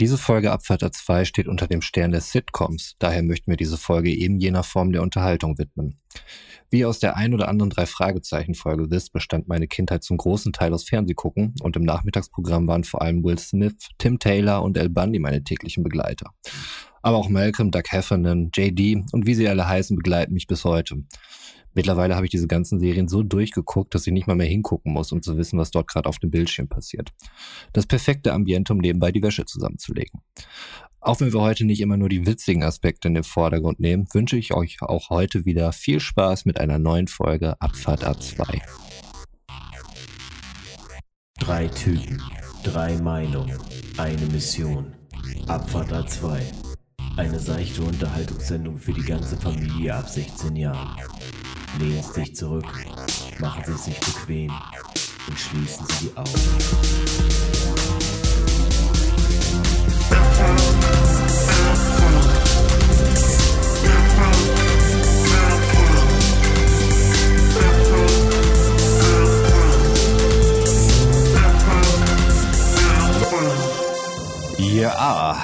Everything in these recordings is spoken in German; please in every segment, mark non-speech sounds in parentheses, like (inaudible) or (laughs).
Diese Folge Abfahrt 2 steht unter dem Stern des Sitcoms, daher möchten wir diese Folge eben jener Form der Unterhaltung widmen. Wie aus der ein oder anderen drei Fragezeichen Folge wisst, bestand meine Kindheit zum großen Teil aus Fernsehgucken und im Nachmittagsprogramm waren vor allem Will Smith, Tim Taylor und El Bundy meine täglichen Begleiter. Aber auch Malcolm, Doug Heffernan, JD und wie sie alle heißen begleiten mich bis heute. Mittlerweile habe ich diese ganzen Serien so durchgeguckt, dass ich nicht mal mehr hingucken muss, um zu wissen, was dort gerade auf dem Bildschirm passiert. Das perfekte Ambiente, um nebenbei die Wäsche zusammenzulegen. Auch wenn wir heute nicht immer nur die witzigen Aspekte in den Vordergrund nehmen, wünsche ich euch auch heute wieder viel Spaß mit einer neuen Folge Abfahrt A2. Drei Typen, drei Meinungen, eine Mission. Abfahrt A2. Eine seichte Unterhaltungssendung für die ganze Familie ab 16 Jahren. Lehnen Sie sich zurück, machen Sie sich bequem. Und schließen Sie die Augen. Ja,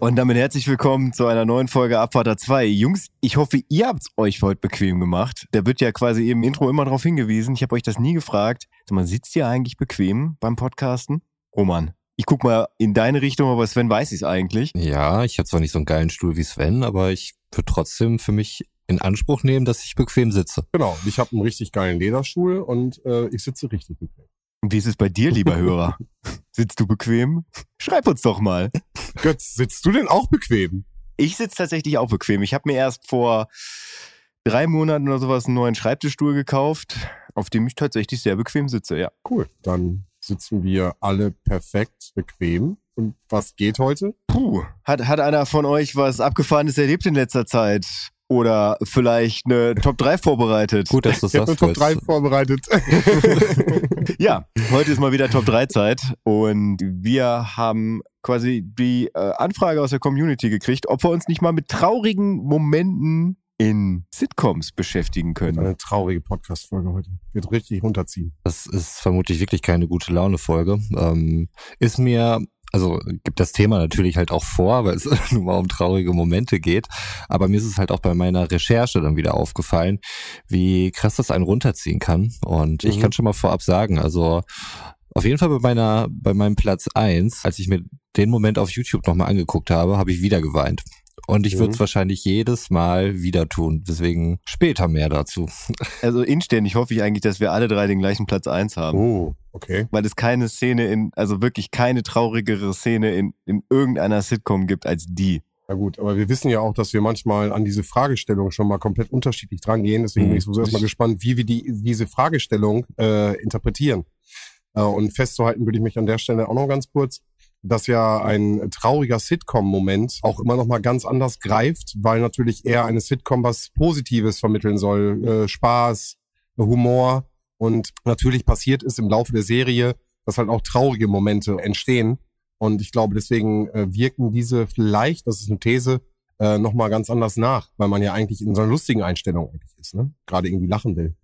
und damit herzlich willkommen zu einer neuen Folge Abfahrter 2. Jungs, ich hoffe, ihr habt es euch heute bequem gemacht. Da wird ja quasi im Intro immer darauf hingewiesen. Ich habe euch das nie gefragt. Sag mal, sitzt ihr eigentlich bequem beim Podcasten? Roman, ich guck mal in deine Richtung, aber Sven weiß es eigentlich. Ja, ich habe zwar nicht so einen geilen Stuhl wie Sven, aber ich würde trotzdem für mich in Anspruch nehmen, dass ich bequem sitze. Genau, ich habe einen richtig geilen Lederstuhl und äh, ich sitze richtig bequem. Und wie ist es bei dir, lieber (laughs) Hörer? Sitzt du bequem? Schreib uns doch mal. Götz, sitzt du denn auch bequem? Ich sitze tatsächlich auch bequem. Ich habe mir erst vor drei Monaten oder sowas einen neuen Schreibtischstuhl gekauft, auf dem ich tatsächlich sehr bequem sitze, ja. Cool, dann sitzen wir alle perfekt bequem. Und was geht heute? Puh, hat, hat einer von euch was Abgefahrenes erlebt in letzter Zeit? Oder vielleicht eine Top 3 vorbereitet? Gut, dass du Ich habe eine sagst. Top 3 Götz. vorbereitet. (laughs) (laughs) Ja, heute ist mal wieder Top 3 Zeit und wir haben quasi die äh, Anfrage aus der Community gekriegt, ob wir uns nicht mal mit traurigen Momenten in Sitcoms beschäftigen können. Eine traurige Podcast-Folge heute. Wird richtig runterziehen. Das ist vermutlich wirklich keine gute Laune-Folge. Ähm, ist mir, also gibt das Thema natürlich halt auch vor, weil es (laughs) nun mal um traurige Momente geht. Aber mir ist es halt auch bei meiner Recherche dann wieder aufgefallen, wie krass das einen runterziehen kann. Und ich Mhm. kann schon mal vorab sagen, also auf jeden Fall bei meiner, bei meinem Platz eins, als ich mir den Moment auf YouTube nochmal angeguckt habe, habe ich wieder geweint. Und ich würde es Mhm. wahrscheinlich jedes Mal wieder tun. Deswegen später mehr dazu. (laughs) Also inständig hoffe ich eigentlich, dass wir alle drei den gleichen Platz 1 haben. Oh, okay. Weil es keine Szene in, also wirklich keine traurigere Szene in, in irgendeiner Sitcom gibt als die. Na gut, aber wir wissen ja auch, dass wir manchmal an diese Fragestellung schon mal komplett unterschiedlich dran gehen. Deswegen Mhm. bin ich sowieso erstmal gespannt, wie wir die, diese Fragestellung äh, interpretieren. Äh, und festzuhalten würde ich mich an der Stelle auch noch ganz kurz, dass ja ein trauriger Sitcom-Moment auch immer noch mal ganz anders greift, weil natürlich eher eine Sitcom was Positives vermitteln soll. Äh, Spaß, Humor. Und natürlich passiert es im Laufe der Serie, dass halt auch traurige Momente entstehen. Und ich glaube, deswegen äh, wirken diese vielleicht, das ist eine These, äh, nochmal ganz anders nach, weil man ja eigentlich in so einer lustigen Einstellung eigentlich ist, ne? Gerade irgendwie lachen will.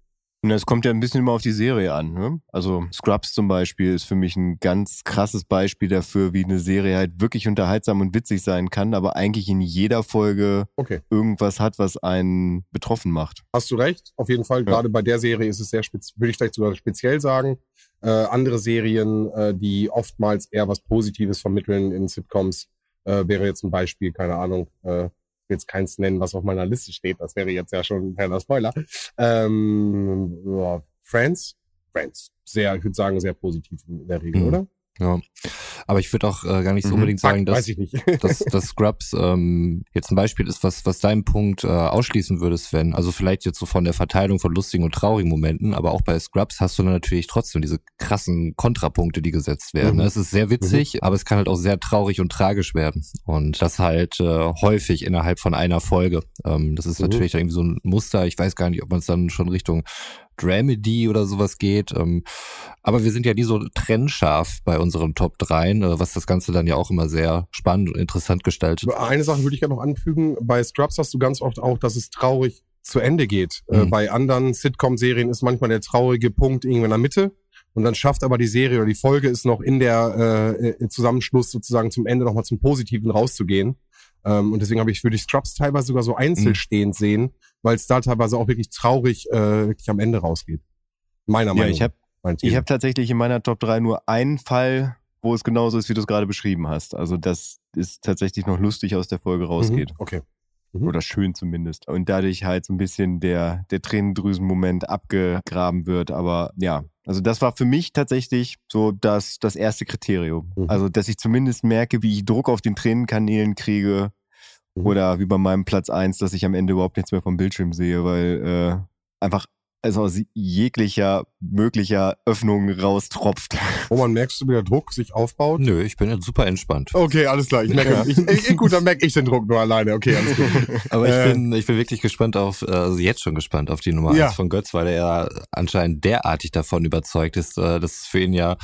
Und das kommt ja ein bisschen immer auf die Serie an. Ne? Also Scrubs zum Beispiel ist für mich ein ganz krasses Beispiel dafür, wie eine Serie halt wirklich unterhaltsam und witzig sein kann, aber eigentlich in jeder Folge Okay. irgendwas hat, was einen betroffen macht. Hast du recht. Auf jeden Fall, gerade bei der Serie ist es sehr spez würde ich vielleicht sogar speziell sagen. Äh, andere Serien, äh, die oftmals eher was Positives vermitteln in Sitcoms, äh, wäre jetzt ein Beispiel, keine Ahnung, äh, jetzt keins nennen, was auf meiner Liste steht. Das wäre jetzt ja schon ein kleiner Spoiler. Ähm, ja, Friends? Friends. Sehr, ich würde sagen, sehr positiv in der Regel, Mhm. oder? Ja. Aber ich würde auch äh, gar nicht so Mhm. unbedingt sagen, dass, (laughs) dass, dass Scrubs ähm, jetzt ein Beispiel ist, was, was deinen Punkt äh, ausschließen würde, Sven. Also vielleicht jetzt so von der Verteilung von lustigen und traurigen Momenten, aber auch bei Scrubs hast du dann natürlich trotzdem diese krassen Kontrapunkte, die gesetzt werden. Mhm. Es ist sehr witzig, aber es kann halt auch sehr traurig und tragisch werden. Und das halt äh, häufig innerhalb von einer Folge. Ähm, das ist Mhm. natürlich irgendwie so ein Muster. Ich weiß gar nicht, ob man es dann schon Richtung Dramedy oder sowas geht. Ähm, aber wir sind ja nie so trennscharf bei unseren Top 3, äh, was das Ganze dann ja auch immer sehr spannend und interessant gestaltet. Eine Sache würde ich gerne noch anfügen. Bei Scrubs hast du ganz oft auch, dass es traurig zu Ende geht. Äh, Mhm. bei anderen Sitcom-Serien ist manchmal der traurige Punkt irgendwo in der Mitte. Und dann schafft aber die Serie oder die Folge ist noch in der äh, Zusammenschluss sozusagen zum Ende nochmal zum Positiven rauszugehen. Ähm, und deswegen habe ich für die Scrubs teilweise sogar so einzelstehend mhm. sehen, weil es da teilweise auch wirklich traurig äh, wirklich am Ende rausgeht. Meiner ja, Meinung nach. Ich habe ich hab tatsächlich in meiner Top 3 nur einen Fall, wo es genauso ist, wie du es gerade beschrieben hast. Also das ist tatsächlich noch lustig aus der Folge rausgeht. Mhm, okay. Mhm. Oder schön zumindest. Und dadurch halt so ein bisschen der, der Tränendrüsenmoment abgegraben wird. Aber ja, also das war für mich tatsächlich so das, das erste Kriterium. Mhm. Also, dass ich zumindest merke, wie ich Druck auf den Tränenkanälen kriege. Mhm. Oder wie bei meinem Platz eins, dass ich am Ende überhaupt nichts mehr vom Bildschirm sehe, weil äh, einfach also aus jeglicher möglicher Öffnung raustropft. (laughs) Oh, man merkst du, wie der Druck sich aufbaut? Nö, ich bin jetzt super entspannt. Okay, alles klar. Ich merke, ja. ich, ich, gut, dann merke ich den Druck nur alleine. Okay, alles gut. (laughs) Aber ich äh, bin, ich bin wirklich gespannt auf, äh, also jetzt schon gespannt auf die Nummer ja. eins von Götz, weil er ja anscheinend derartig davon überzeugt ist, äh, dass es für ihn ja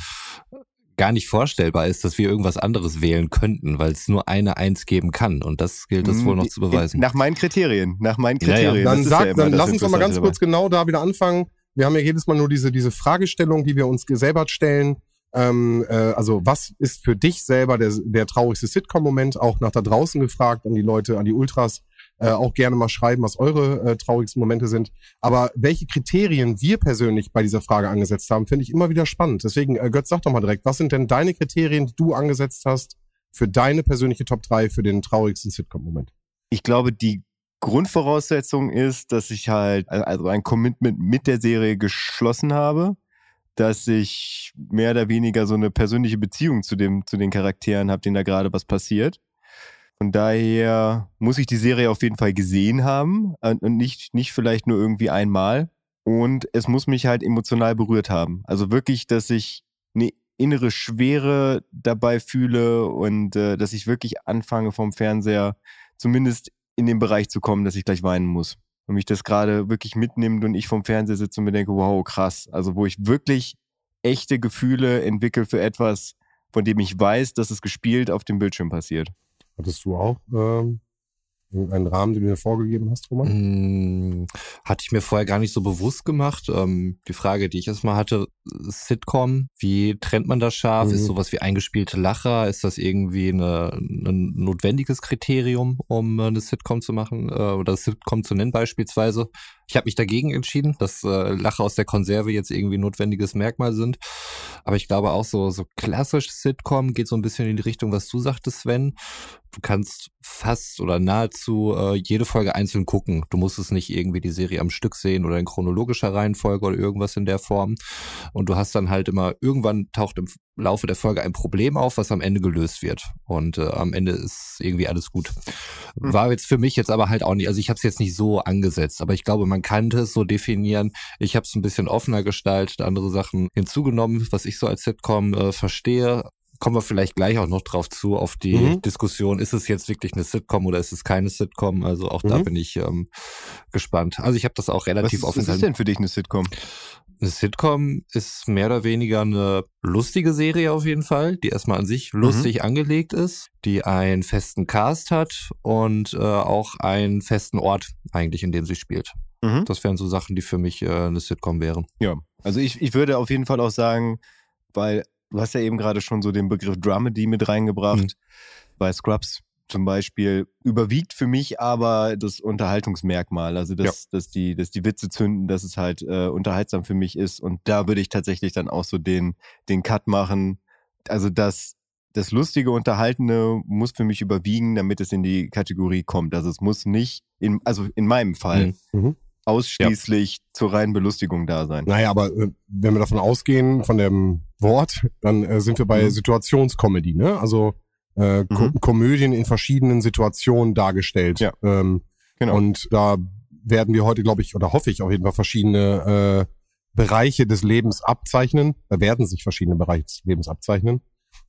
gar nicht vorstellbar ist, dass wir irgendwas anderes wählen könnten, weil es nur eine Eins geben kann. Und das gilt es wohl noch zu beweisen. Nach meinen Kriterien. Nach meinen Kriterien. Ja, ja. Dann, sag, ja dann lass uns doch mal ganz kurz genau da wieder anfangen. Wir haben ja jedes Mal nur diese, diese Fragestellung, die wir uns selber stellen. Ähm, äh, also was ist für dich selber der, der traurigste Sitcom-Moment? Auch nach da draußen gefragt an die Leute, an die Ultras äh, auch gerne mal schreiben, was eure äh, traurigsten Momente sind. Aber welche Kriterien wir persönlich bei dieser Frage angesetzt haben, finde ich immer wieder spannend. Deswegen, äh, Götz, sag doch mal direkt, was sind denn deine Kriterien, die du angesetzt hast für deine persönliche Top 3 für den traurigsten Sitcom-Moment? Ich glaube, die Grundvoraussetzung ist, dass ich halt also ein Commitment mit der Serie geschlossen habe, dass ich mehr oder weniger so eine persönliche Beziehung zu dem zu den Charakteren habe, denen da gerade was passiert von daher muss ich die Serie auf jeden Fall gesehen haben und nicht, nicht vielleicht nur irgendwie einmal. Und es muss mich halt emotional berührt haben. Also wirklich, dass ich eine innere Schwere dabei fühle und äh, dass ich wirklich anfange vom Fernseher zumindest in den Bereich zu kommen, dass ich gleich weinen muss. Und mich das gerade wirklich mitnimmt und ich vom Fernseher sitze und mir denke, wow, krass. Also wo ich wirklich echte Gefühle entwickle für etwas, von dem ich weiß, dass es gespielt auf dem Bildschirm passiert. Hattest du auch ähm, irgendeinen Rahmen, den du mir vorgegeben hast, Roman? Hm, hatte ich mir vorher gar nicht so bewusst gemacht. Ähm, die Frage, die ich erstmal hatte, Sitcom, wie trennt man das scharf? Mhm. Ist sowas wie eingespielte Lacher? Ist das irgendwie eine, ein notwendiges Kriterium, um äh, eine Sitcom zu machen äh, oder Sitcom zu nennen beispielsweise? Ich habe mich dagegen entschieden, dass äh, Lacher aus der Konserve jetzt irgendwie notwendiges Merkmal sind. Aber ich glaube auch so, so klassisch Sitcom geht so ein bisschen in die Richtung, was du sagtest, Sven. Du kannst fast oder nahezu äh, jede Folge einzeln gucken. Du musst es nicht irgendwie die Serie am Stück sehen oder in chronologischer Reihenfolge oder irgendwas in der Form. Und du hast dann halt immer, irgendwann taucht im Laufe der Folge ein Problem auf, was am Ende gelöst wird. Und äh, am Ende ist irgendwie alles gut. Hm. War jetzt für mich jetzt aber halt auch nicht, also ich habe es jetzt nicht so angesetzt, aber ich glaube, man kann es so definieren. Ich habe es ein bisschen offener gestaltet, andere Sachen hinzugenommen, was ich so als Sitcom äh, verstehe kommen wir vielleicht gleich auch noch drauf zu, auf die mhm. Diskussion, ist es jetzt wirklich eine Sitcom oder ist es keine Sitcom? Also auch mhm. da bin ich ähm, gespannt. Also ich habe das auch relativ offen. Was ist denn für dich eine Sitcom? Eine Sitcom ist mehr oder weniger eine lustige Serie auf jeden Fall, die erstmal an sich lustig mhm. angelegt ist, die einen festen Cast hat und äh, auch einen festen Ort eigentlich, in dem sie spielt. Mhm. Das wären so Sachen, die für mich äh, eine Sitcom wären. Ja, also ich, ich würde auf jeden Fall auch sagen, weil du hast ja eben gerade schon so den Begriff Dramedy mit reingebracht. Mhm. Bei Scrubs zum Beispiel überwiegt für mich aber das Unterhaltungsmerkmal, also dass, ja. dass, die, dass die Witze zünden, dass es halt äh, unterhaltsam für mich ist. Und da würde ich tatsächlich dann auch so den, den Cut machen. Also das, das lustige, unterhaltende muss für mich überwiegen, damit es in die Kategorie kommt. Also es muss nicht, in, also in meinem Fall, mhm. Ausschließlich ja. zur reinen Belustigung da sein. Naja, aber äh, wenn wir davon ausgehen, von dem Wort, dann äh, sind wir bei mhm. Situationscomedy, ne? Also äh, mhm. Komödien in verschiedenen Situationen dargestellt. Ja. Ähm, genau. Und da werden wir heute, glaube ich, oder hoffe ich auf jeden Fall verschiedene äh, Bereiche des Lebens abzeichnen. Da werden sich verschiedene Bereiche des Lebens abzeichnen.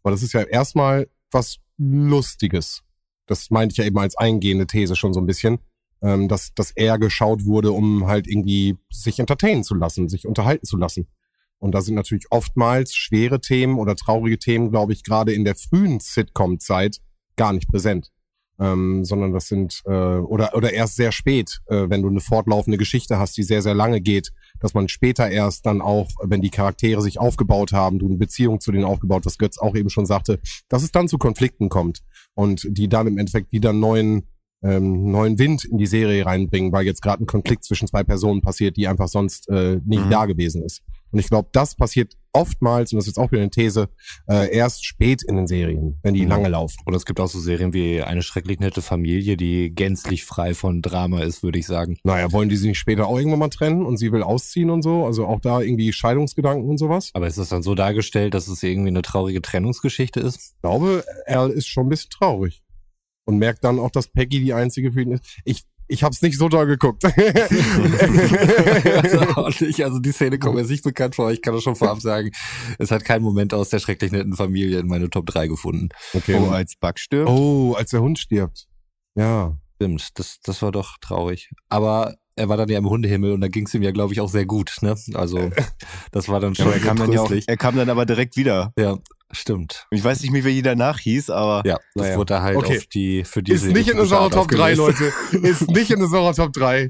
Aber das ist ja erstmal was Lustiges. Das meinte ich ja eben als eingehende These schon so ein bisschen, ähm, dass, dass er geschaut wurde, um halt irgendwie sich entertainen zu lassen, sich unterhalten zu lassen. Und da sind natürlich oftmals schwere Themen oder traurige Themen, glaube ich, gerade in der frühen Sitcom-Zeit gar nicht präsent. Ähm, sondern das sind, äh, oder, oder erst sehr spät, äh, wenn du eine fortlaufende Geschichte hast, die sehr, sehr lange geht, dass man später erst dann auch, wenn die Charaktere sich aufgebaut haben, du eine Beziehung zu denen aufgebaut, was Götz auch eben schon sagte, dass es dann zu Konflikten kommt und die dann im Endeffekt wieder neuen ähm, neuen Wind in die Serie reinbringen, weil jetzt gerade ein Konflikt zwischen zwei Personen passiert, die einfach sonst äh, nicht Mhm. da gewesen ist. Und ich glaube, das passiert oftmals, und das ist jetzt auch wieder eine These, äh, erst spät in den Serien, wenn die Mhm. lange laufen. Oder es gibt auch so Serien wie Eine schrecklich nette Familie, die gänzlich frei von Drama ist, würde ich sagen. Naja, wollen die sich nicht später auch irgendwann mal trennen und sie will ausziehen und so? Also auch da irgendwie Scheidungsgedanken und sowas? Aber ist das dann so dargestellt, dass es irgendwie eine traurige Trennungsgeschichte ist? Ich glaube, Al ist schon ein bisschen traurig. Und merkt dann auch, dass Peggy die einzige für ihn ist. Ich, ich hab's nicht so doll geguckt. (laughs) (laughs) also, nicht. also die Szene kommt mir nicht bekannt vor. Ich kann das schon vorab sagen. Es hat keinen Moment aus der schrecklich netten Familie in meine Top 3 gefunden. okay. Oh, als Bug stirbt. Oh, als der Hund stirbt. Ja. Stimmt, das, das war doch traurig. Aber er war dann ja im Hundehimmel und da ging es ihm ja, glaube ich, auch sehr gut. Ne? Also (laughs) das war dann Ja, schon aber er kam, dann ja auch, er kam dann aber direkt wieder. Ja, stimmt. Ich weiß nicht mehr, wie jeder nachhieß, aber Ja, das Naja. wurde halt Okay. auf die für Ist diese nicht in unserer Top 3, aufgelöst. Leute. Ist nicht in unserer Top 3. äh,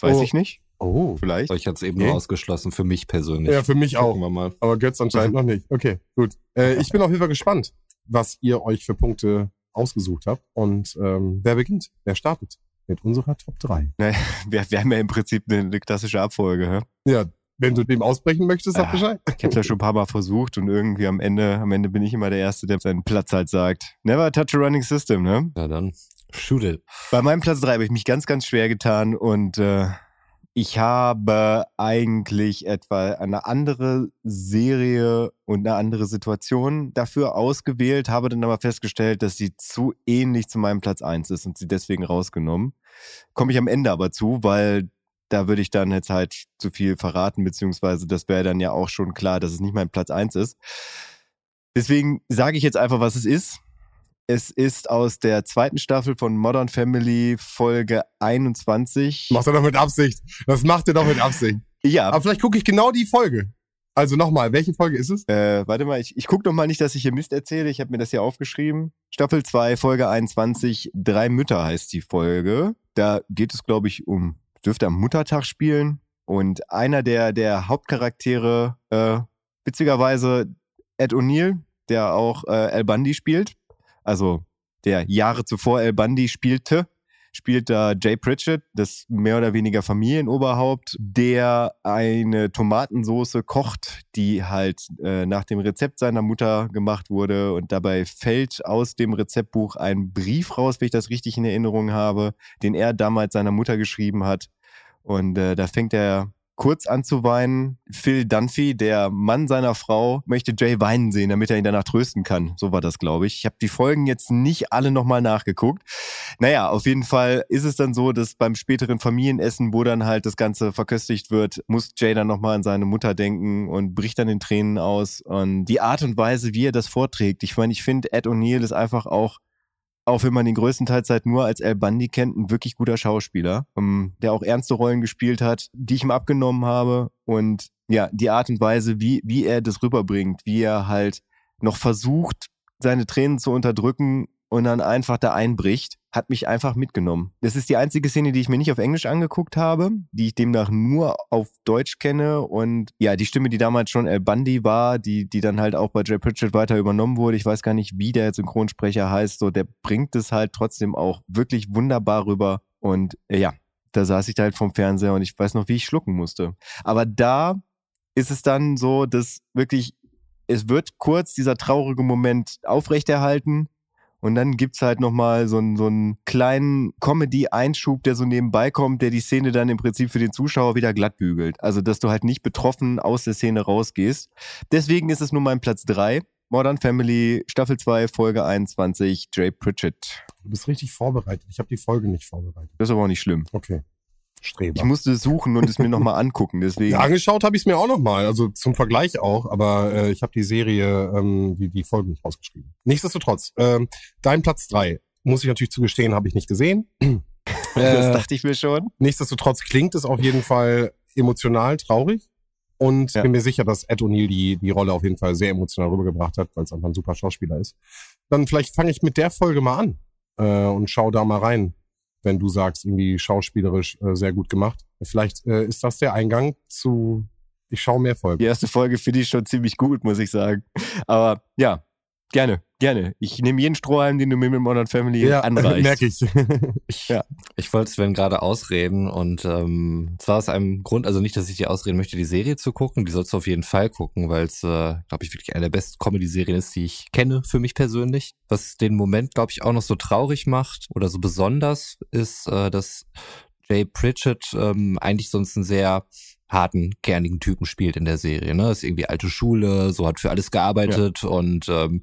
weiß Oh. ich nicht. Oh. Vielleicht. Ich hatte es eben Okay. nur ausgeschlossen, für mich persönlich. Ja, für mich auch. Gucken wir mal. Aber Götz anscheinend noch nicht. Okay, gut. Äh, ich bin auf jeden Fall gespannt, was ihr euch für Punkte ausgesucht habt. Und ähm, wer beginnt? Wer startet? Mit unserer Top 3. (laughs) Wir, wir haben ja im Prinzip eine, eine klassische Abfolge. hä? Ja, wenn du dem ausbrechen möchtest, sag Ah. Bescheid. Ich habe ja schon ein paar Mal versucht und irgendwie am Ende, am Ende bin ich immer der Erste, der seinen Platz halt sagt. Never touch a running system, ne? Na dann, shoot it. Bei meinem Platz 3 habe ich mich ganz, ganz schwer getan und äh, ich habe eigentlich etwa eine andere Serie und eine andere Situation dafür ausgewählt, habe dann aber festgestellt, dass sie zu ähnlich zu meinem Platz 1 ist und sie deswegen rausgenommen. Komme ich am Ende aber zu, weil da würde ich dann jetzt halt zu viel verraten, beziehungsweise das wäre dann ja auch schon klar, dass es nicht mein Platz 1 ist. Deswegen sage ich jetzt einfach, was es ist. Es ist aus der zweiten Staffel von Modern Family Folge 21. Macht er doch mit Absicht. Das macht er doch mit Absicht. Ja, Aber vielleicht gucke ich genau die Folge. Also nochmal, welche Folge ist es? äh, warte mal, ich, ich gucke noch mal nicht, dass ich hier Mist erzähle. Ich habe mir das hier aufgeschrieben. Staffel 2, Folge 21, Drei Mütter heißt die Folge. Da geht es, glaube ich, um, dürfte am Muttertag spielen. Und einer der, der Hauptcharaktere, äh, witzigerweise Ed O'Neill, der auch äh, Al Bundy spielt. Also der Jahre zuvor Al Bundy spielte, spielt da Jay Pritchett, das mehr oder weniger Familienoberhaupt, der eine Tomatensoße kocht, die halt äh, nach dem Rezept seiner Mutter gemacht wurde und dabei fällt aus dem Rezeptbuch ein Brief raus, wenn ich das richtig in Erinnerung habe, den er damals seiner Mutter geschrieben hat. Und äh, da fängt er kurz an zu weinen. Phil Dunphy, der Mann seiner Frau, möchte Jay weinen sehen, damit er ihn danach trösten kann. So war das, glaube ich. Ich habe die Folgen jetzt nicht alle nochmal nachgeguckt. Naja, auf jeden Fall ist es dann so, dass beim späteren Familienessen, wo dann halt das Ganze verköstigt wird, muss Jay dann nochmal an seine Mutter denken und bricht dann in Tränen aus. Und die Art und Weise, wie er das vorträgt, ich meine, ich finde, Ed O'Neill ist einfach auch auch wenn man ihn größtenteils halt nur als Al Bundy kennt, ein wirklich guter Schauspieler, ähm, der auch ernste Rollen gespielt hat, die ich ihm abgenommen habe. Und ja, die Art und Weise, wie, wie er das rüberbringt, wie er halt noch versucht, seine Tränen zu unterdrücken und dann einfach da einbricht, hat mich einfach mitgenommen. Das ist die einzige Szene, die ich mir nicht auf Englisch angeguckt habe, die ich demnach nur auf Deutsch kenne. Und ja, die Stimme, die damals schon Al Bundy war, die, die dann halt auch bei Jay Pritchett weiter übernommen wurde, ich weiß gar nicht, wie der Synchronsprecher heißt, so, der bringt es halt trotzdem auch wirklich wunderbar rüber. Und ja, da saß ich da halt vom Fernseher und ich weiß noch, wie ich schlucken musste. Aber da ist es dann so, dass wirklich, es wird kurz dieser traurige Moment aufrechterhalten und dann gibt's halt nochmal so einen, so einen kleinen Comedy-Einschub, der so nebenbei kommt, der die Szene dann im Prinzip für den Zuschauer wieder glatt bügelt. Also, dass du halt nicht betroffen aus der Szene rausgehst. Deswegen ist es nun mein Platz drei. Modern Family, Staffel 2, Folge 21, Jay Pritchett. Du bist richtig vorbereitet. Ich habe die Folge nicht vorbereitet. Das ist aber auch nicht schlimm. Okay. Streber. Ich musste es suchen und es mir nochmal (laughs) angucken, deswegen. Ja, angeschaut habe ich es mir auch nochmal, also zum Vergleich auch, aber äh, ich habe die Serie, ähm, die, die Folgen nicht rausgeschrieben. Nichtsdestotrotz, ähm, dein Platz drei muss ich natürlich zugestehen, habe ich nicht gesehen. (laughs) das Äh, dachte ich mir schon. nichtsdestotrotz klingt es auf jeden Fall emotional traurig und Ja. bin mir sicher, dass Ed O'Neill die, die Rolle auf jeden Fall sehr emotional rübergebracht hat, weil es einfach ein super Schauspieler ist. Dann vielleicht fange ich mit der Folge mal an äh, und schau da mal rein, wenn du sagst, irgendwie schauspielerisch äh, sehr gut gemacht. Vielleicht äh, ist das der Eingang zu, ich schaue mehr Folgen. Die erste Folge finde ich schon ziemlich gut, muss ich sagen. Aber ja, Gerne, gerne. Ich nehme jeden Strohhalm, den du mir mit Modern Family ja, (laughs) anreichst. merke ich. (laughs) ich. Ja. Ich wollte Sven gerade ausreden und ähm, zwar aus einem Grund, also nicht, dass ich dir ausreden möchte, die Serie zu gucken, die sollst du auf jeden Fall gucken, weil es, äh, glaube ich, wirklich eine der besten Comedy-Serien ist, die ich kenne für mich persönlich. Was den Moment, glaube ich, auch noch so traurig macht oder so besonders, ist, äh, dass Jay Pritchett ähm, eigentlich sonst ein sehr harten, kernigen Typen spielt in der Serie. Ne? Ist irgendwie alte Schule, so hat für alles gearbeitet ja. und ähm,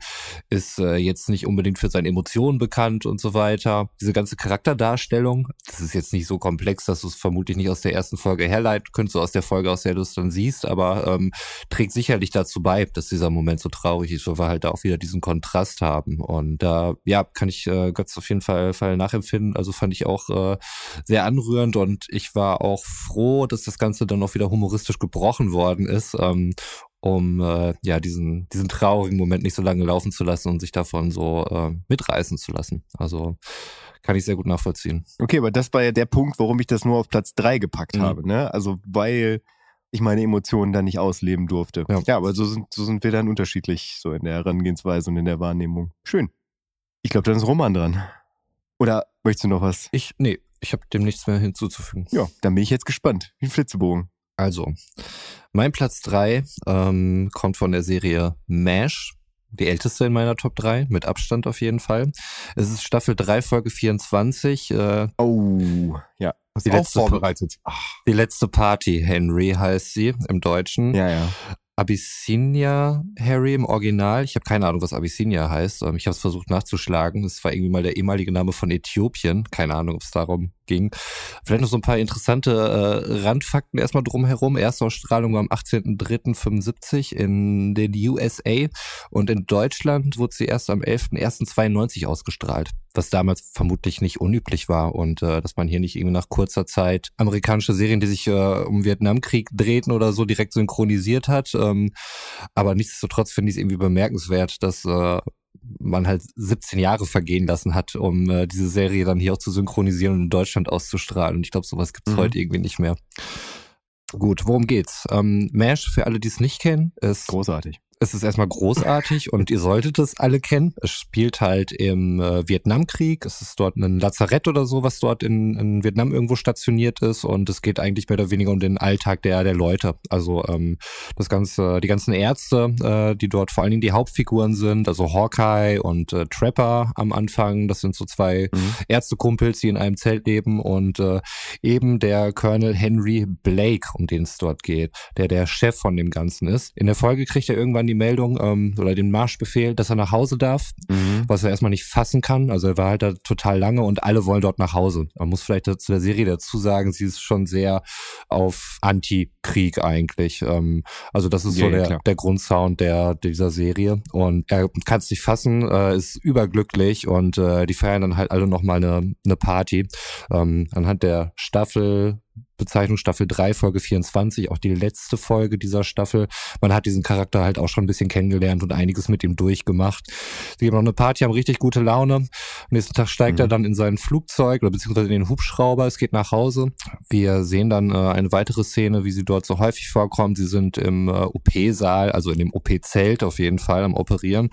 ist äh, jetzt nicht unbedingt für seine Emotionen bekannt und so weiter. Diese ganze Charakterdarstellung, das ist jetzt nicht so komplex, dass du es vermutlich nicht aus der ersten Folge herleiten könntest, so aus der Folge, aus der du es dann siehst, aber ähm, trägt sicherlich dazu bei, dass dieser Moment so traurig ist, weil wir halt da auch wieder diesen Kontrast haben. Und da, äh, ja, kann ich äh, Götz auf jeden Fall, Fall nachempfinden. Also fand ich auch äh, sehr anrührend und ich war auch froh, dass das Ganze dann noch wieder humoristisch gebrochen worden ist, ähm, um äh, ja diesen diesen traurigen Moment nicht so lange laufen zu lassen und sich davon so äh, mitreißen zu lassen. Also kann ich sehr gut nachvollziehen. Okay, aber das war ja der Punkt, warum ich das nur auf Platz drei gepackt mhm. habe. Ne? Also weil ich meine Emotionen da nicht ausleben durfte. Ja, ja aber so sind, so sind wir dann unterschiedlich, so in der Herangehensweise und in der Wahrnehmung. Schön. Ich glaube, dann ist Roman dran. Oder möchtest du noch was? Ich, nee, ich habe dem nichts mehr hinzuzufügen. Ja, dann bin ich jetzt gespannt. Wie ein Flitzebogen. Also, mein Platz drei ähm, kommt von der Serie MASH. Die älteste in meiner Top 3, mit Abstand auf jeden Fall. Es ist Staffel 3, Folge 24. Äh, oh, ja. Die letzte, vorbereitet. die letzte Party, Henry heißt sie im Deutschen. Ja, ja. Abyssinia Harry im Original. Ich habe keine Ahnung, was Abyssinia heißt. Ähm, ich habe es versucht nachzuschlagen. Es war irgendwie mal der ehemalige Name von Äthiopien. Keine Ahnung, ob es darum ging. Vielleicht noch so ein paar interessante äh, Randfakten erstmal drumherum. Erste Ausstrahlung war am 18.03.75 in den USA und in Deutschland wurde sie erst am 11.01.92 ausgestrahlt, was damals vermutlich nicht unüblich war und äh, dass man hier nicht irgendwie nach kurzer Zeit amerikanische Serien, die sich äh, um Vietnamkrieg drehten oder so direkt synchronisiert hat. Ähm, aber nichtsdestotrotz finde ich es irgendwie bemerkenswert, dass äh, man halt 17 Jahre vergehen lassen hat, um äh, diese Serie dann hier auch zu synchronisieren und in Deutschland auszustrahlen. Und ich glaube, sowas gibt's mhm. heute irgendwie nicht mehr. Gut, worum geht's? Ähm, MASH, für alle, die es nicht kennen, ist großartig es ist erstmal großartig und ihr solltet es alle kennen. Es spielt halt im äh, Vietnamkrieg. Es ist dort ein Lazarett oder so, was dort in, in, Vietnam irgendwo stationiert ist. Und es geht eigentlich mehr oder weniger um den Alltag der, der Leute. Also ähm, das ganze, die ganzen Ärzte, äh, die dort vor allen Dingen die Hauptfiguren sind, also Hawkeye und äh, Trapper am Anfang. Das sind so zwei mhm. Ärztekumpels, die in einem Zelt leben. Und äh, eben der Colonel Henry Blake, um den es dort geht, der der Chef von dem Ganzen ist. In der Folge kriegt er irgendwann die Meldung ähm, oder den Marschbefehl, dass er nach Hause darf, mhm. was er erstmal nicht fassen kann. Also er war halt da total lange und alle wollen dort nach Hause. Man muss vielleicht zu der Serie dazu sagen, sie ist schon sehr auf Anti-Krieg eigentlich. Ähm, also das ist ja, so der, der Grundsound der dieser Serie. Und er kann es nicht fassen, äh, ist überglücklich und äh, die feiern dann halt alle nochmal eine, eine Party. Ähm, anhand der Staffel Bezeichnung Staffel 3, Folge 24, auch die letzte Folge dieser Staffel. Man hat diesen Charakter halt auch schon ein bisschen kennengelernt und einiges mit ihm durchgemacht. Sie geben noch eine Party, haben richtig gute Laune. Am nächsten Tag steigt mhm. er dann in sein Flugzeug oder beziehungsweise in den Hubschrauber. Es geht nach Hause. Wir sehen dann äh, eine weitere Szene, wie sie dort so häufig vorkommt. Sie sind im äh, OP-Saal, also in dem OP-Zelt auf jeden Fall am Operieren.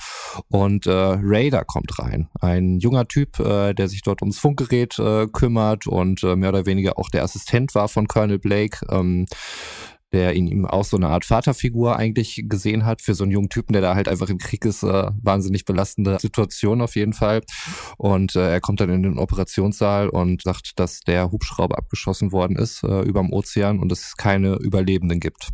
Und äh, Raider kommt rein. Ein junger Typ, äh, der sich dort ums Funkgerät äh, kümmert und äh, mehr oder weniger auch der Assistent war von Colonel Blake, ähm, der in ihm auch so eine Art Vaterfigur eigentlich gesehen hat für so einen jungen Typen, der da halt einfach im Krieg ist, äh, wahnsinnig belastende Situation auf jeden Fall. Und äh, er kommt dann in den Operationssaal und sagt, dass der Hubschrauber abgeschossen worden ist äh, über dem Ozean und es keine Überlebenden gibt.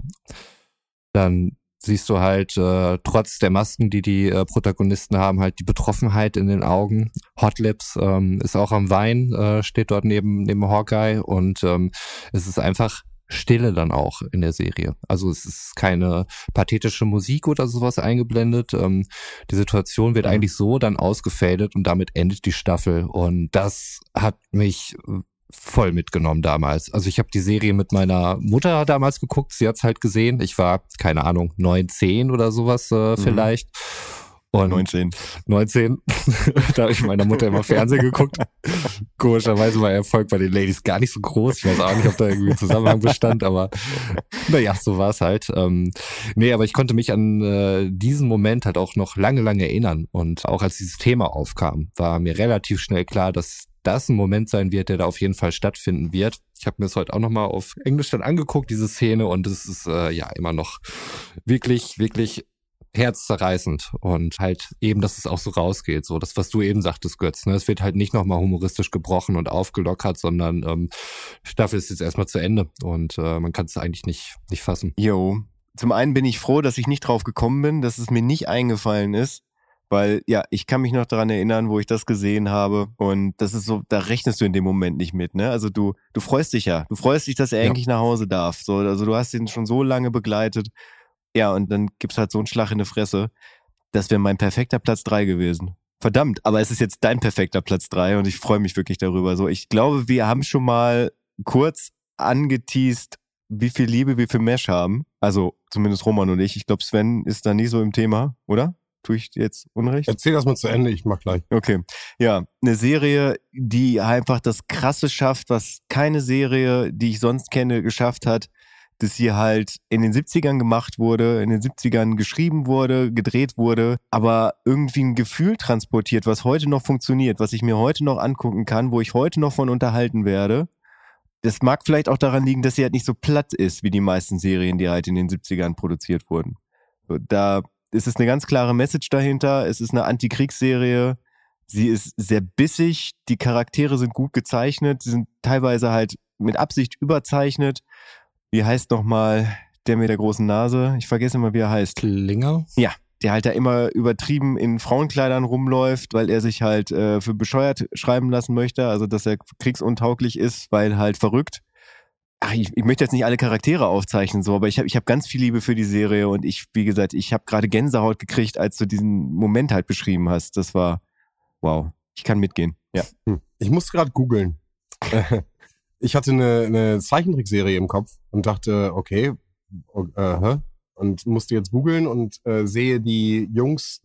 Dann siehst du halt äh, trotz der Masken, die die äh, Protagonisten haben, halt die Betroffenheit in den Augen. Hot Lips ähm, ist auch am Wein, äh, steht dort neben neben Hawkeye und ähm, es ist einfach Stille dann auch in der Serie. Also es ist keine pathetische Musik oder sowas eingeblendet. Ähm, die Situation wird eigentlich so dann ausgefadet und damit endet die Staffel. Und das hat mich voll mitgenommen damals. Also ich habe die Serie mit meiner Mutter damals geguckt, sie hat's halt gesehen. Ich war, keine Ahnung, neun, zehn oder sowas äh, mhm. vielleicht. Und 19. 19. (laughs) da habe ich meiner Mutter immer Fernsehen geguckt. Komischerweise war Erfolg bei den Ladies gar nicht so groß. Ich weiß auch nicht, ob da irgendwie ein Zusammenhang bestand, aber naja, so war es halt. Ähm, nee, aber ich konnte mich an äh, diesen Moment halt auch noch lange, lange erinnern. Und auch als dieses Thema aufkam, war mir relativ schnell klar, dass das ein Moment sein wird, der da auf jeden Fall stattfinden wird. Ich habe mir das heute auch nochmal auf Englisch dann angeguckt, diese Szene, und es ist äh, ja immer noch wirklich, wirklich herzzerreißend und halt eben, dass es auch so rausgeht, so das, was du eben sagtest, Götz. Ne? Es wird halt nicht nochmal humoristisch gebrochen und aufgelockert, sondern ähm, Staffel ist jetzt erstmal zu Ende und äh, man kann es eigentlich nicht, nicht fassen. Jo. Zum einen bin ich froh, dass ich nicht drauf gekommen bin, dass es mir nicht eingefallen ist, weil ja, ich kann mich noch daran erinnern, wo ich das gesehen habe und das ist so, da rechnest du in dem Moment nicht mit, ne? Also du, du freust dich ja, du freust dich, dass er ja. eigentlich nach Hause darf. So, also du hast ihn schon so lange begleitet ja, und dann gibt's halt so einen Schlag in die Fresse. Das wäre mein perfekter Platz drei gewesen. Verdammt, aber es ist jetzt dein perfekter Platz drei und ich freue mich wirklich darüber. So, ich glaube, wir haben schon mal kurz angeteased, wie viel Liebe wir für Mesh haben. Also zumindest Roman und ich. Ich glaube, Sven ist da nie so im Thema, oder? Tue ich jetzt Unrecht? Erzähl das mal zu Ende, ich mach gleich. Okay. Ja, eine Serie, die einfach das Krasse schafft, was keine Serie, die ich sonst kenne, geschafft hat dass sie halt in den 70ern gemacht wurde, in den 70ern geschrieben wurde, gedreht wurde, aber irgendwie ein Gefühl transportiert, was heute noch funktioniert, was ich mir heute noch angucken kann, wo ich heute noch von unterhalten werde. Das mag vielleicht auch daran liegen, dass sie halt nicht so platt ist wie die meisten Serien, die halt in den 70ern produziert wurden. Da ist es eine ganz klare Message dahinter. Es ist eine Antikriegsserie. Sie ist sehr bissig. Die Charaktere sind gut gezeichnet. Sie sind teilweise halt mit Absicht überzeichnet wie heißt nochmal der mit der großen Nase? Ich vergesse immer, wie er heißt. Klinger? Ja, der halt da immer übertrieben in Frauenkleidern rumläuft, weil er sich halt äh, für bescheuert schreiben lassen möchte, also dass er kriegsuntauglich ist, weil halt verrückt. Ach, ich, ich möchte jetzt nicht alle Charaktere aufzeichnen, so, aber ich habe ich hab ganz viel Liebe für die Serie und ich, wie gesagt, ich habe gerade Gänsehaut gekriegt, als du diesen Moment halt beschrieben hast. Das war wow. Ich kann mitgehen. Ja. (laughs) Hm. Ich muss gerade googeln. (laughs) ich hatte eine, eine Zeichentrickserie im Kopf und dachte, okay, äh, und musste jetzt googeln und äh, sehe die Jungs,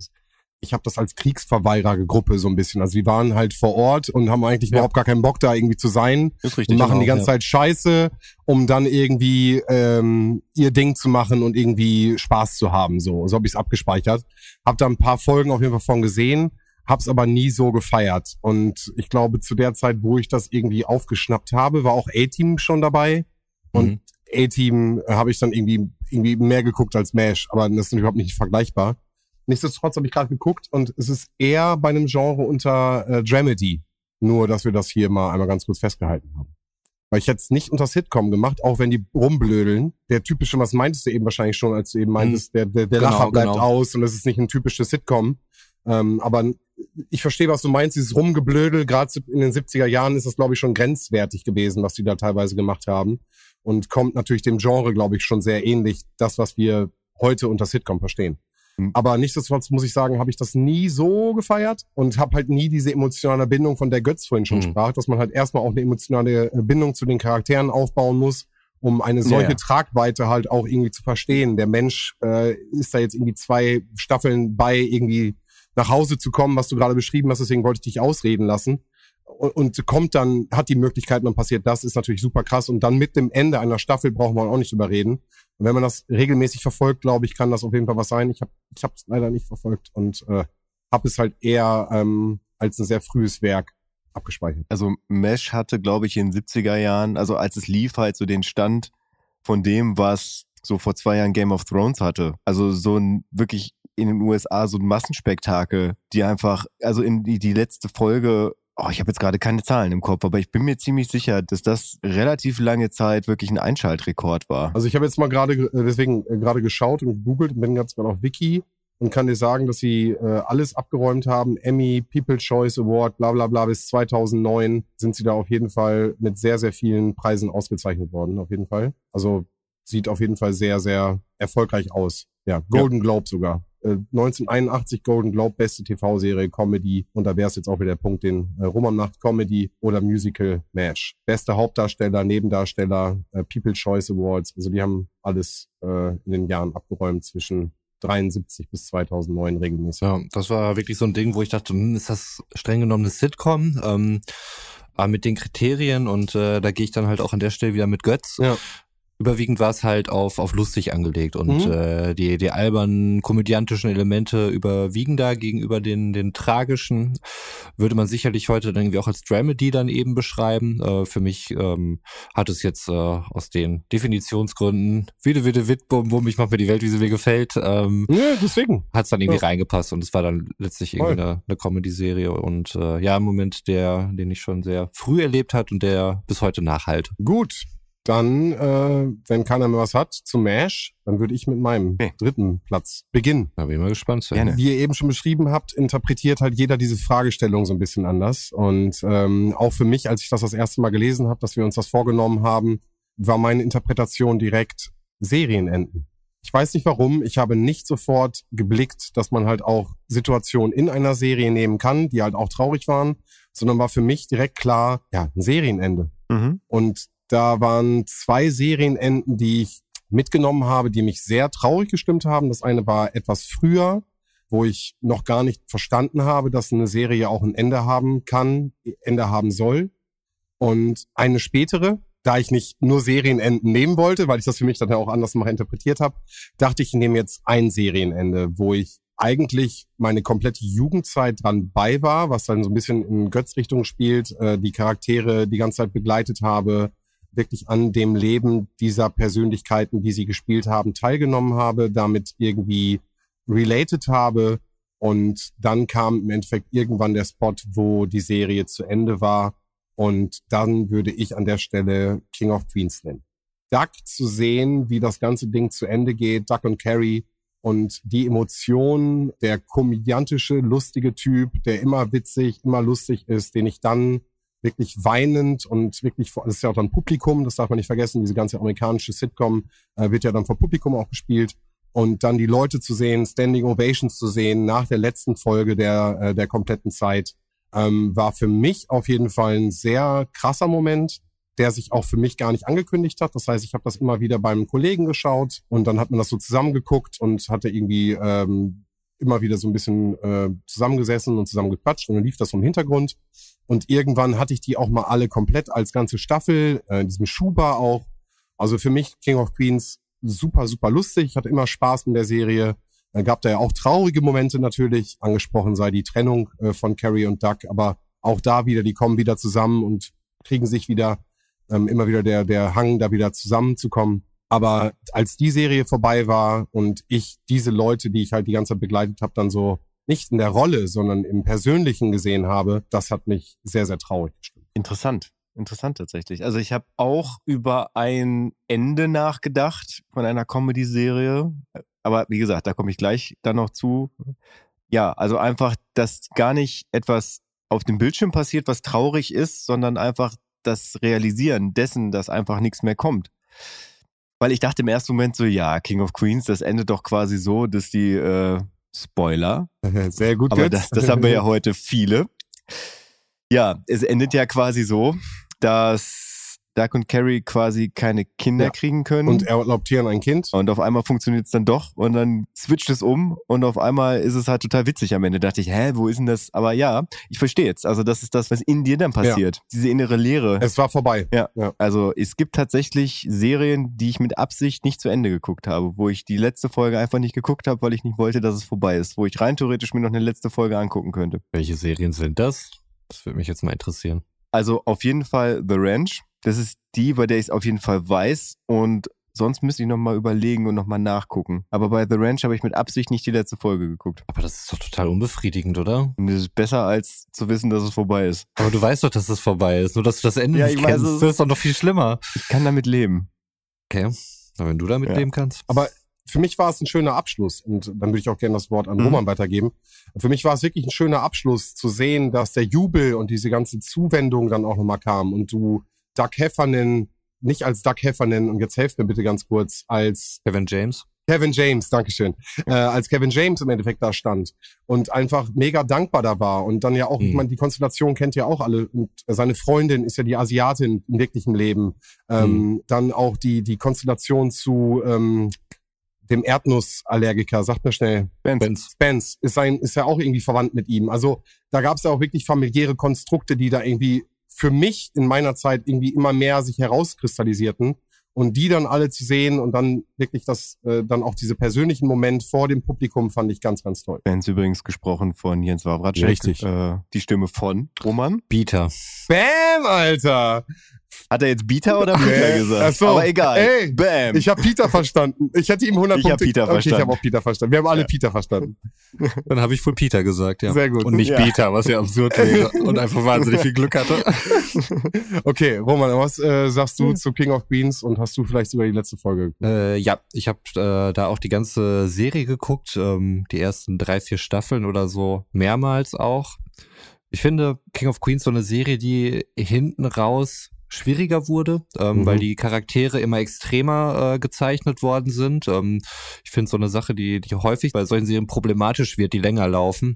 ich habe das als Kriegsverweigerergruppe so ein bisschen. Also die waren halt vor Ort und haben eigentlich ja. überhaupt gar keinen Bock da irgendwie zu sein. Ist richtig. Und machen genau, die ganze ja. Zeit Scheiße, um dann irgendwie ähm, ihr Ding zu machen und irgendwie Spaß zu haben. So, so habe ich es abgespeichert. Hab da ein paar Folgen auf jeden Fall von gesehen hab's aber nie so gefeiert. Und ich glaube, zu der Zeit, wo ich das irgendwie aufgeschnappt habe, war auch A-Team schon dabei. Und mhm. A-Team äh, habe ich dann irgendwie, irgendwie mehr geguckt als MASH, aber das ist überhaupt nicht vergleichbar. Nichtsdestotrotz habe ich gerade geguckt und es ist eher bei einem Genre unter äh, Dramedy. Nur, dass wir das hier mal einmal ganz kurz festgehalten haben. Weil ich jetzt nicht unter Sitcom gemacht, auch wenn die rumblödeln. Der typische, was meintest du eben wahrscheinlich schon, als du eben meintest, mhm. der, der, der genau, Lacher bleibt genau. aus und es ist nicht ein typisches Sitcom. Ähm, aber ich verstehe, was du meinst, dieses Rumgeblödel, gerade in den 70er Jahren ist das, glaube ich, schon grenzwertig gewesen, was die da teilweise gemacht haben. Und kommt natürlich dem Genre, glaube ich, schon sehr ähnlich, das, was wir heute unter Sitcom verstehen. Mhm. Aber nichtsdestotrotz muss ich sagen, habe ich das nie so gefeiert und habe halt nie diese emotionale Bindung, von der Götz vorhin schon mhm. sprach, dass man halt erstmal auch eine emotionale äh, Bindung zu den Charakteren aufbauen muss, um eine solche ja, ja. Tragweite halt auch irgendwie zu verstehen. Der Mensch äh, ist da jetzt irgendwie zwei Staffeln bei irgendwie nach Hause zu kommen, was du gerade beschrieben hast, deswegen wollte ich dich ausreden lassen. Und, kommt dann, hat die Möglichkeit, dann passiert das, ist natürlich super krass. Und dann mit dem Ende einer Staffel brauchen wir auch nicht überreden. Und wenn man das regelmäßig verfolgt, glaube ich, kann das auf jeden Fall was sein. Ich habe ich es leider nicht verfolgt und äh, habe es halt eher ähm, als ein sehr frühes Werk abgespeichert. Also Mesh hatte, glaube ich, in den 70er Jahren, also als es lief, halt so den Stand von dem, was so vor zwei Jahren Game of Thrones hatte. Also so ein wirklich in den USA so ein Massenspektakel, die einfach, also in die, die letzte Folge Oh, ich habe jetzt gerade keine Zahlen im Kopf, aber ich bin mir ziemlich sicher, dass das relativ lange Zeit wirklich ein Einschaltrekord war. Also ich habe jetzt mal gerade äh, deswegen äh, gerade geschaut und gegoogelt und bin ganz mal auf Wiki und kann dir sagen, dass sie äh, alles abgeräumt haben. Emmy, People's Choice Award, bla bla bla bis 2009 sind sie da auf jeden Fall mit sehr, sehr vielen Preisen ausgezeichnet worden, auf jeden Fall. Also sieht auf jeden Fall sehr, sehr erfolgreich aus. Ja, Golden ja. Globe sogar. 1981 äh, Golden Globe, beste TV-Serie, Comedy. Und da wäre es jetzt auch wieder der Punkt, den äh, Roman macht, Comedy oder Musical Mash. Beste Hauptdarsteller, Nebendarsteller, äh, People Choice Awards. Also die haben alles äh, in den Jahren abgeräumt zwischen 73 bis 2009 regelmäßig. Ja, das war wirklich so ein Ding, wo ich dachte, hm, ist das streng genommen eine Sitcom? Ähm, Aber mit den Kriterien und äh, da gehe ich dann halt auch an der Stelle wieder mit Götz. Ja. Überwiegend war es halt auf, auf lustig angelegt und Mhm. äh, die, die albernen komödiantischen Elemente überwiegen da gegenüber den, den tragischen. Würde man sicherlich heute dann irgendwie auch als Dramedy dann eben beschreiben. Äh, für mich ähm, hat es jetzt äh, aus den Definitionsgründen, Wiede, Wiede, Witt, Bum, Bum, ich mach mir die Welt, wie sie mir gefällt, ähm, Ja, deswegen. hat es dann irgendwie Ja. reingepasst und es war dann letztlich irgendwie Voll. eine, eine Comedy-Serie und äh, ja, im Moment der, den ich schon sehr früh erlebt hat und der bis heute nachhalt. Gut. Dann, äh, wenn keiner mehr was hat, zu MASH, dann würde ich mit meinem Okay. dritten Platz beginnen. Da bin ich mal gespannt. Gerne. Wie ihr eben schon beschrieben habt, interpretiert halt jeder diese Fragestellung so ein bisschen anders. Und ähm, auch für mich, als ich das das erste Mal gelesen habe, dass wir uns das vorgenommen haben, war meine Interpretation direkt Serienenden. Ich weiß nicht warum, ich habe nicht sofort geblickt, dass man halt auch Situationen in einer Serie nehmen kann, die halt auch traurig waren, sondern war für mich direkt klar, ja, ein Serienende. Mhm. Und da waren zwei Serienenden, die ich mitgenommen habe, die mich sehr traurig gestimmt haben. Das eine war etwas früher, wo ich noch gar nicht verstanden habe, dass eine Serie auch ein Ende haben kann, Ende haben soll. Und eine spätere, da ich nicht nur Serienenden nehmen wollte, weil ich das für mich dann ja auch anders mal interpretiert habe, dachte ich, ich nehme jetzt ein Serienende, wo ich eigentlich meine komplette Jugendzeit dran bei war, was dann so ein bisschen in Götz-Richtung spielt, äh, die Charaktere die ganze Zeit begleitet habe, wirklich an dem Leben dieser Persönlichkeiten, die sie gespielt haben, teilgenommen habe, damit irgendwie related habe. Und dann kam im Endeffekt irgendwann der Spot, wo die Serie zu Ende war. Und dann würde ich an der Stelle King of Queens nennen. Duck zu sehen, wie das ganze Ding zu Ende geht, Duck und Carrie und die Emotionen, der komödiantische, lustige Typ, der immer witzig, immer lustig ist, den ich dann wirklich weinend und wirklich vor, das ist ja auch dann Publikum, das darf man nicht vergessen, diese ganze amerikanische Sitcom äh, wird ja dann vor Publikum auch gespielt und dann die Leute zu sehen, Standing Ovations zu sehen nach der letzten Folge der äh, der kompletten Zeit, ähm, war für mich auf jeden Fall ein sehr krasser Moment, der sich auch für mich gar nicht angekündigt hat. Das heißt, ich habe das immer wieder beim Kollegen geschaut und dann hat man das so zusammengeguckt und hatte irgendwie ähm, immer wieder so ein bisschen äh, zusammengesessen und zusammen gequatscht und dann lief das so im Hintergrund. Und irgendwann hatte ich die auch mal alle komplett als ganze Staffel, äh, in diesem Schuber auch. Also für mich King of Queens super, super lustig. Ich hatte immer Spaß mit der Serie. Dann gab da ja auch traurige Momente natürlich. Angesprochen sei die Trennung äh, von Carrie und Doug. Aber auch da wieder, die kommen wieder zusammen und kriegen sich wieder ähm, immer wieder der, der Hang, da wieder zusammenzukommen. Aber als die Serie vorbei war und ich diese Leute, die ich halt die ganze Zeit begleitet habe, dann so nicht in der Rolle, sondern im Persönlichen gesehen habe, das hat mich sehr, sehr traurig gestimmt. Interessant. Interessant tatsächlich. Also ich habe auch über ein Ende nachgedacht von einer Comedy-Serie. Aber wie gesagt, da komme ich gleich dann noch zu. Ja, also einfach, dass gar nicht etwas auf dem Bildschirm passiert, was traurig ist, sondern einfach das Realisieren dessen, dass einfach nichts mehr kommt. Weil ich dachte im ersten Moment so, ja, King of Queens, das endet doch quasi so, dass die äh, Spoiler, (laughs) Sehr gut, aber das, das haben wir ja (laughs) heute viele. Ja, es endet ja quasi so, dass Duck und Carrie quasi keine Kinder Ja. kriegen können. Und er adoptieren ein Kind. Und auf einmal funktioniert es dann doch und dann switcht es um und auf einmal ist es halt total witzig am Ende. Dachte ich, hä, wo ist denn das? Aber ja, ich verstehe jetzt. Also das ist das, was in dir dann passiert. Diese innere Leere. Es war vorbei. Ja. ja. Also es gibt tatsächlich Serien, die ich mit Absicht nicht zu Ende geguckt habe, wo ich die letzte Folge einfach nicht geguckt habe, weil ich nicht wollte, dass es vorbei ist, wo ich rein theoretisch mir noch eine letzte Folge angucken könnte. Welche Serien sind das? Das würde mich jetzt mal interessieren. Also auf jeden Fall The Ranch. Das ist die, bei der ich es auf jeden Fall weiß und sonst müsste ich nochmal überlegen und nochmal nachgucken. Aber bei The Ranch habe ich mit Absicht nicht die letzte Folge geguckt. Aber das ist doch total unbefriedigend, oder? Und das ist besser, als zu wissen, dass es vorbei ist. Aber du weißt doch, dass es vorbei ist. Nur, dass du das Ende Ja, nicht ich weiß kennst. es. Das ist doch noch viel schlimmer. Ich kann damit leben. Okay. Na, wenn du damit Ja. leben kannst. Aber für mich war es ein schöner Abschluss und dann würde ich auch gerne das Wort an Mhm. Roman weitergeben. Für mich war es wirklich ein schöner Abschluss zu sehen, dass der Jubel und diese ganze Zuwendung dann auch nochmal kam und du Doug Heffernan nicht als Doug Heffernan und jetzt helft mir bitte ganz kurz, als Kevin James? Kevin James, Dankeschön, äh, als Kevin James im Endeffekt da stand und einfach mega dankbar da war und dann ja auch, ich Mhm. meine, die Konstellation kennt ihr auch alle und seine Freundin ist ja die Asiatin im wirklichen Leben. Ähm, Dann auch die, die Konstellation zu ähm, dem Erdnussallergiker, sagt mir schnell, Benz. Spence ist sein, ist ja auch irgendwie verwandt mit ihm. Also da gab es ja auch wirklich familiäre Konstrukte, die da irgendwie für mich in meiner Zeit irgendwie immer mehr sich herauskristallisierten und die dann alle zu sehen und dann wirklich das, äh, dann auch diese persönlichen Moment vor dem Publikum fand ich ganz, ganz toll. Fans übrigens gesprochen von Jens Wawratschek. Richtig. Äh, die Stimme von Roman. Bieter. Bam, Alter! Hat er jetzt Bieter oder Peter Nee. gesagt? Ach so. Aber egal. Ey, Bam. Ich habe Peter verstanden. Ich hätte ihm 100 Ich hab Punkte. Peter okay, ich verstanden. habe auch Peter verstanden. Wir haben alle Peter verstanden. (laughs) Dann habe ich wohl Peter gesagt, ja. Sehr gut. Und nicht Ja. Peter, was ja absurd wäre. (laughs) Und einfach wahnsinnig viel Glück hatte. (laughs) Okay, Roman, was äh, sagst du zu King of Queens und hast du vielleicht sogar die letzte Folge geguckt? Äh, ja, ich habe äh, da auch die ganze Serie geguckt, ähm, die ersten drei, vier Staffeln oder so, mehrmals auch. Ich finde King of Queens so eine Serie, die hinten raus schwieriger wurde, ähm, Mhm. weil die Charaktere immer extremer äh, gezeichnet worden sind. Ähm, ich finde so eine Sache, die, die häufig bei solchen Serien problematisch wird, die länger laufen,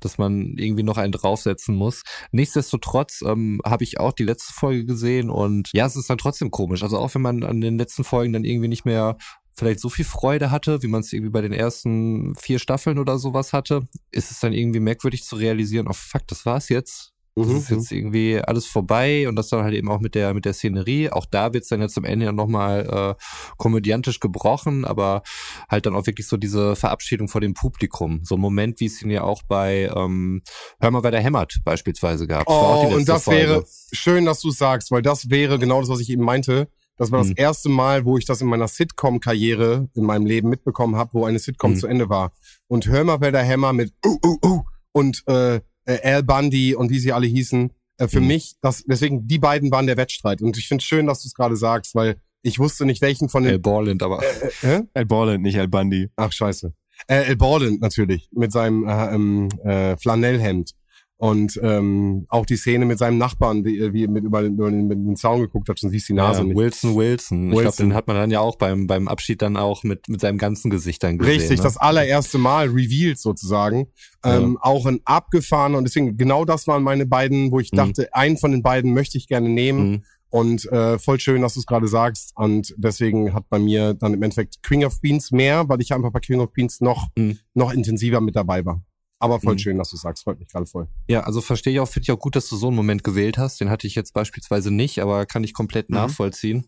dass man irgendwie noch einen draufsetzen muss. Nichtsdestotrotz ähm, habe ich auch die letzte Folge gesehen und ja, es ist dann trotzdem komisch. Also auch wenn man an den letzten Folgen dann irgendwie nicht mehr vielleicht so viel Freude hatte, wie man es irgendwie bei den ersten vier Staffeln oder sowas hatte, ist es dann irgendwie merkwürdig zu realisieren, oh fuck, das war's jetzt. Das Mhm, ist jetzt irgendwie alles vorbei und das dann halt eben auch mit der mit der Szenerie. Auch da wird's dann jetzt am Ende ja nochmal äh, komödiantisch gebrochen, aber halt dann auch wirklich so diese Verabschiedung vor dem Publikum. So ein Moment, wie es ihn ja auch bei ähm, Hör mal, wer der hämmert beispielsweise gab. Oh, und das Folge. wäre schön, dass du sagst, weil das wäre genau das, was ich eben meinte. Das war das Mhm. erste Mal, wo ich das in meiner Sitcom-Karriere in meinem Leben mitbekommen habe, wo eine Sitcom Mhm. zu Ende war. Und Hör mal, wer der Hammer mit uh, uh, uh, und äh, äh, Al Bundy und wie sie alle hießen. Äh, für Mhm. mich, das, deswegen, die beiden waren der Wettstreit. Und ich finde es schön, dass du es gerade sagst, weil ich wusste nicht, welchen von Al den... Borland, aber Äh, äh, (laughs) Al Borland, nicht Al Bundy. Ach, scheiße. Äh, Al Borland natürlich, mit seinem äh, ähm, äh, Flanellhemd. Und ähm, auch die Szene mit seinem Nachbarn, die, äh, wie er mit über den, über den, mit den Zaun geguckt hat und siehst die Nase ja, nicht. Wilson Wilson. Ich glaube, den hat man dann ja auch beim beim Abschied dann auch mit mit seinem ganzen Gesicht dann gesehen. Richtig, ne? das allererste Mal revealed sozusagen. Ähm, auch ein abgefahrener und deswegen genau das waren meine beiden, wo ich Mhm. dachte, einen von den beiden möchte ich gerne nehmen. Mhm. Und äh, voll schön, dass du es gerade sagst. Und deswegen hat bei mir dann im Endeffekt King of Queens mehr, weil ich einfach bei King of Queens noch, Mhm. noch intensiver mit dabei war. Aber voll Mhm. schön, dass du sagst, freut mich gerade voll. Ja, also verstehe ich auch, finde ich auch gut, dass du so einen Moment gewählt hast. Den hatte ich jetzt beispielsweise nicht, aber kann ich komplett Mhm. nachvollziehen.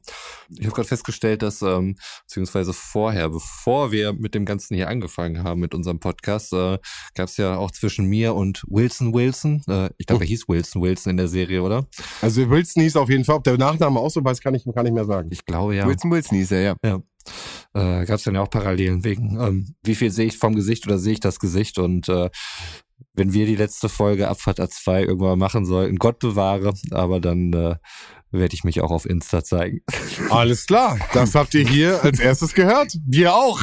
Ich habe gerade festgestellt, dass, ähm, beziehungsweise vorher, bevor wir mit dem Ganzen hier angefangen haben, mit unserem Podcast, äh, gab es ja auch zwischen mir und Wilson Wilson, äh, ich glaube, er hieß Wilson Wilson in der Serie, oder? Also Wilson hieß auf jeden Fall, ob der Nachname auch so weiß, kann ich kann nicht mehr sagen. Ich glaube, ja. Wilson Wilson hieß er, ja. Ja. Äh, Gab es dann ja auch Parallelen wegen, ähm, wie viel sehe ich vom Gesicht oder sehe ich das Gesicht? Und äh, wenn wir die letzte Folge Abfahrt A2 irgendwann machen sollten, Gott bewahre, aber dann äh, werde ich mich auch auf Insta zeigen. (laughs) Alles klar, das habt ihr hier als erstes gehört. Wir auch.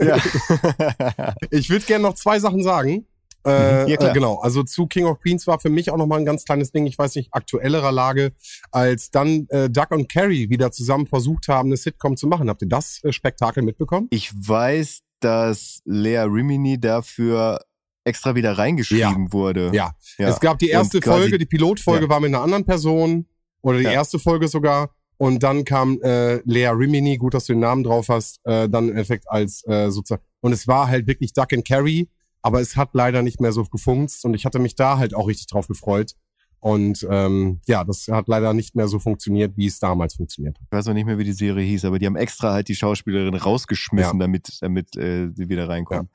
ja. (laughs) Ich würde gerne noch zwei Sachen sagen. Äh, Mhm. Ja, klar. Äh, genau, also zu King of Queens war für mich auch nochmal ein ganz kleines Ding, ich weiß nicht, aktuellerer Lage, als dann äh, Doug und Carrie wieder zusammen versucht haben, eine Sitcom zu machen. Habt ihr das äh, Spektakel mitbekommen? Ich weiß, dass Lea Rimini dafür extra wieder reingeschrieben wurde. Ja. Ja. Es gab die erste Folge, die Pilotfolge Ja. war mit einer anderen Person oder die Ja. erste Folge sogar. Und dann kam äh, Lea Rimini, gut, dass du den Namen drauf hast, äh, dann im Endeffekt als äh, sozusagen. Und es war halt wirklich Duck and Carrie, aber es hat leider nicht mehr so gefunkt und ich hatte mich da halt auch richtig drauf gefreut. Und ähm, ja, das hat leider nicht mehr so funktioniert, wie es damals funktioniert. Ich weiß noch nicht mehr, wie die Serie hieß, aber die haben extra halt die Schauspielerin rausgeschmissen, damit, damit äh, sie wieder reinkommt.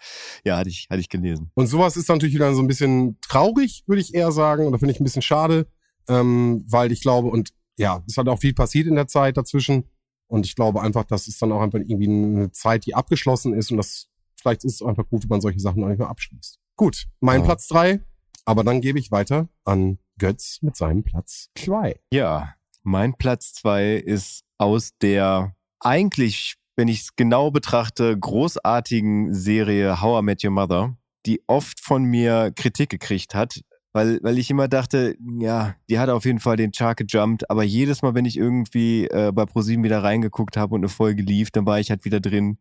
Ja, hatte ich, hatte ich gelesen. Und sowas ist natürlich wieder so ein bisschen traurig, würde ich eher sagen. Oder finde ich ein bisschen schade, ähm, weil ich glaube, und ja, es hat auch viel passiert in der Zeit dazwischen. Und ich glaube einfach, das ist dann auch einfach irgendwie eine Zeit, die abgeschlossen ist. Und das vielleicht ist es einfach gut, wenn man solche Sachen auch nicht mehr abschließt. Gut, mein Ja. Platz drei. Aber dann gebe ich weiter an Götz mit seinem Platz zwei. Ja, mein Platz zwei ist aus der eigentlich, wenn ich es genau betrachte, großartigen Serie How I Met Your Mother, die oft von mir Kritik gekriegt hat, weil, weil ich immer dachte, ja, die hat auf jeden Fall den Chart gejumpt, aber jedes Mal, wenn ich irgendwie äh, bei ProSieben wieder reingeguckt habe und eine Folge lief, dann war ich halt wieder drin.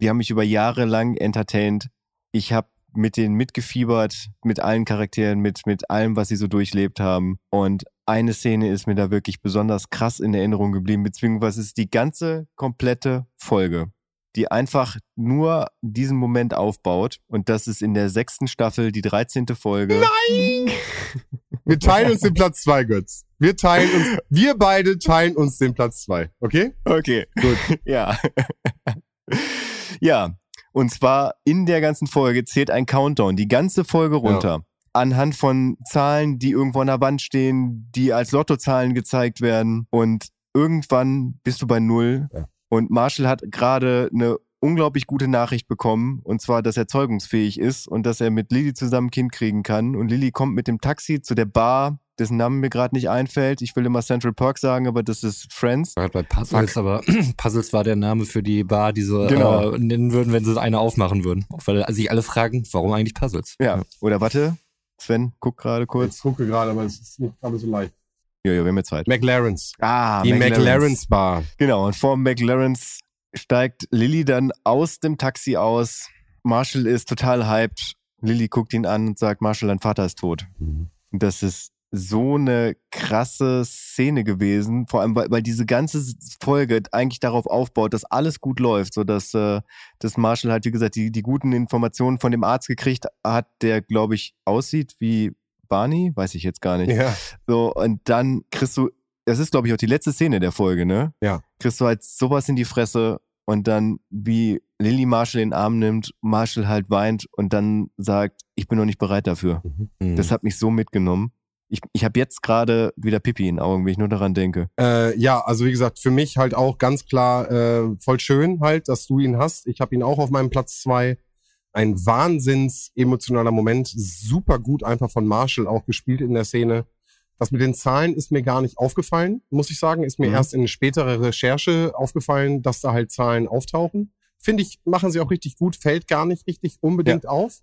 Die haben mich über Jahre lang entertained. Ich habe mit denen mitgefiebert, mit allen Charakteren, mit, mit allem, was sie so durchlebt haben. Und eine Szene ist mir da wirklich besonders krass in Erinnerung geblieben, beziehungsweise ist die ganze komplette Folge. die einfach nur diesen Moment aufbaut. Und das ist in der sechsten Staffel die 13. Folge. Nein! (laughs) Wir teilen uns den Platz zwei, Götz. Wir teilen uns, wir beide teilen uns den Platz zwei, okay? Okay, gut. (laughs) Ja. Ja. Und zwar in der ganzen Folge zählt ein Countdown, die ganze Folge runter. Ja. Anhand von Zahlen, die irgendwo an der Wand stehen, die als Lottozahlen gezeigt werden. Und irgendwann bist du bei Null. Ja. Und Marshall hat gerade eine unglaublich gute Nachricht bekommen, und zwar, dass er zeugungsfähig ist und dass er mit Lilly zusammen ein Kind kriegen kann. Und Lilly kommt mit dem Taxi zu der Bar, dessen Namen mir gerade nicht einfällt. Ich will immer Central Park sagen, aber das ist Friends. Gerade bei Puzzles, Fuck. aber (clears throat) Puzzles war der Name für die Bar, die sie genau. äh, nennen würden, wenn sie eine aufmachen würden. Weil sich alle fragen, warum eigentlich Puzzles? Ja, oder warte, Sven, guck gerade kurz. Ich gucke gerade, aber es ist nicht gerade so leicht. Ja, ja, wir haben ja Zeit. McLaren's. Ah, die McLaren's. McLaren's Bar. Genau, und vor McLaren's steigt Lilly dann aus dem Taxi aus. Marshall ist total hyped. Lilly guckt ihn an und sagt, Marshall, dein Vater ist tot. Mhm. Das ist so eine krasse Szene gewesen, vor allem weil, weil diese ganze Folge eigentlich darauf aufbaut, dass alles gut läuft, so dass, äh, dass Marshall halt wie gesagt die, die guten Informationen von dem Arzt gekriegt hat, der glaube ich aussieht wie Barney, weiß ich jetzt gar nicht. Ja. So und dann kriegst du, das ist glaube ich auch die letzte Szene der Folge, ne? Ja. Kriegst du halt sowas in die Fresse und dann wie Lily Marshall in den Arm nimmt, Marshall halt weint und dann sagt, ich bin noch nicht bereit dafür. Mhm. Das hat mich so mitgenommen. Ich, ich habe jetzt gerade wieder Pipi in den Augen, wenn ich nur daran denke. Äh, ja, also wie gesagt, für mich halt auch ganz klar äh, voll schön halt, dass du ihn hast. Ich habe ihn auch auf meinem Platz zwei. Ein wahnsinns emotionaler Moment, super gut einfach von Marshall auch gespielt in der Szene. Das mit den Zahlen ist mir gar nicht aufgefallen, muss ich sagen. Ist mir mhm. erst in späterer Recherche aufgefallen, dass da halt Zahlen auftauchen. Finde ich, machen sie auch richtig gut, fällt gar nicht richtig unbedingt ja. auf.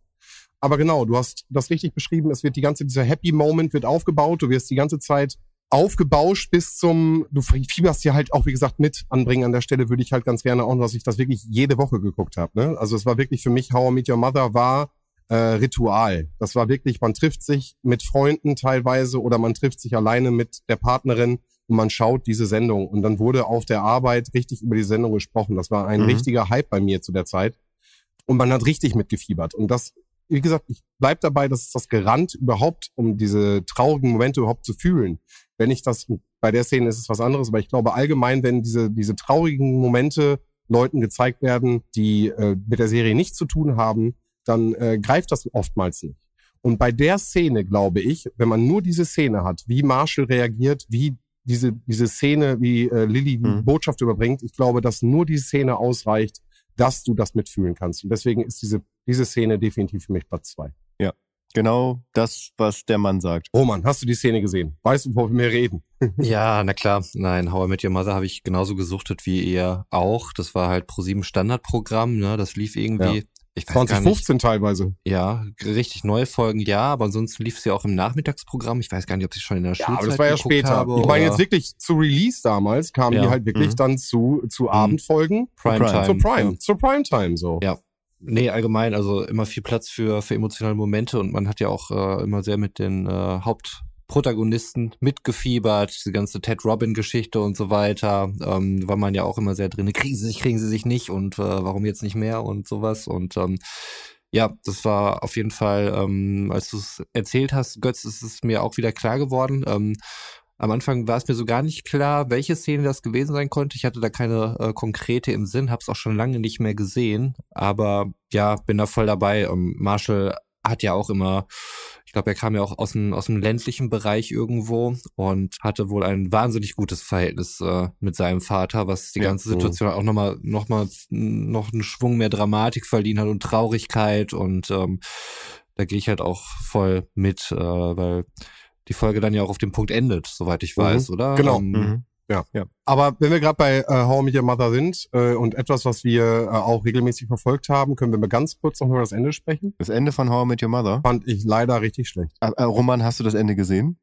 Aber genau, du hast das richtig beschrieben. Es wird die ganze, dieser Happy Moment wird aufgebaut. Du wirst die ganze Zeit aufgebauscht bis zum, du fieberst hier halt auch, wie gesagt, mit anbringen. An der Stelle würde ich halt ganz gerne auch, dass ich das wirklich jede Woche geguckt habe. Ne? Also es war wirklich für mich, How I Meet Your Mother war äh, Ritual. Das war wirklich, man trifft sich mit Freunden teilweise oder man trifft sich alleine mit der Partnerin und man schaut diese Sendung. Und dann wurde auf der Arbeit richtig über die Sendung gesprochen. Das war ein mhm. richtiger Hype bei mir zu der Zeit. Und man hat richtig mitgefiebert. Und das, wie gesagt, ich bleib dabei, dass es das gerannt überhaupt, um diese traurigen Momente überhaupt zu fühlen. Wenn ich das, bei der Szene ist es was anderes, aber ich glaube allgemein, wenn diese, diese traurigen Momente Leuten gezeigt werden, die äh, mit der Serie nichts zu tun haben, dann äh, greift das oftmals nicht. Und bei der Szene, glaube ich, wenn man nur diese Szene hat, wie Marshall reagiert, wie diese, diese Szene, wie äh, Lilly die mhm. Botschaft überbringt, ich glaube, dass nur diese Szene ausreicht, dass du das mitfühlen kannst. Und deswegen ist diese, diese Szene definitiv für mich Platz zwei. Ja, genau das, was der Mann sagt. Roman, hast du die Szene gesehen? Weißt du, wovon wir reden? (laughs) ja, na klar. Nein, How I Met Your Mother habe ich genauso gesuchtet wie ihr auch. Das war halt pro sieben Standardprogramm, ne? Das lief irgendwie. Ja ich weiß 2015 teilweise. Ja, richtig neue Folgen, ja, aber ansonsten lief sie auch im Nachmittagsprogramm. Ich weiß gar nicht, ob sie schon in der ja, Schulzeit aber das war ja später. Habe, ich meine jetzt wirklich zu Release damals kamen ja. die halt wirklich mhm. dann zu zu mhm. Abendfolgen, Primetime, zu Prime, ja. zu Primetime so. Ja. Nee, allgemein, also immer viel Platz für für emotionale Momente und man hat ja auch äh, immer sehr mit den äh, Haupt Protagonisten mitgefiebert, die ganze Ted Robin-Geschichte und so weiter, ähm, war man ja auch immer sehr drin. Kriegen sie sich, kriegen sie sich nicht und äh, warum jetzt nicht mehr und sowas. Und ähm, ja, das war auf jeden Fall, ähm, als du es erzählt hast, Götz, ist es mir auch wieder klar geworden. Ähm, am Anfang war es mir so gar nicht klar, welche Szene das gewesen sein konnte. Ich hatte da keine äh, konkrete im Sinn, habe es auch schon lange nicht mehr gesehen. Aber ja, bin da voll dabei. Ähm, Marshall hat ja auch immer ich glaube, er kam ja auch aus dem, aus dem ländlichen Bereich irgendwo und hatte wohl ein wahnsinnig gutes Verhältnis äh, mit seinem Vater, was die ja, ganze Situation auch nochmal noch mal, noch einen Schwung mehr Dramatik verdient hat und Traurigkeit und ähm, da gehe ich halt auch voll mit, äh, weil die Folge dann ja auch auf dem Punkt endet, soweit ich weiß, mhm. oder? Genau. Ähm, mhm. Ja. ja. Aber wenn wir gerade bei äh, How I Met Your Mother sind äh, und etwas, was wir äh, auch regelmäßig verfolgt haben, können wir mal ganz kurz noch über das Ende sprechen. Das Ende von How I Met Your Mother? Fand ich leider richtig schlecht. Äh, äh Roman, hast du das Ende gesehen?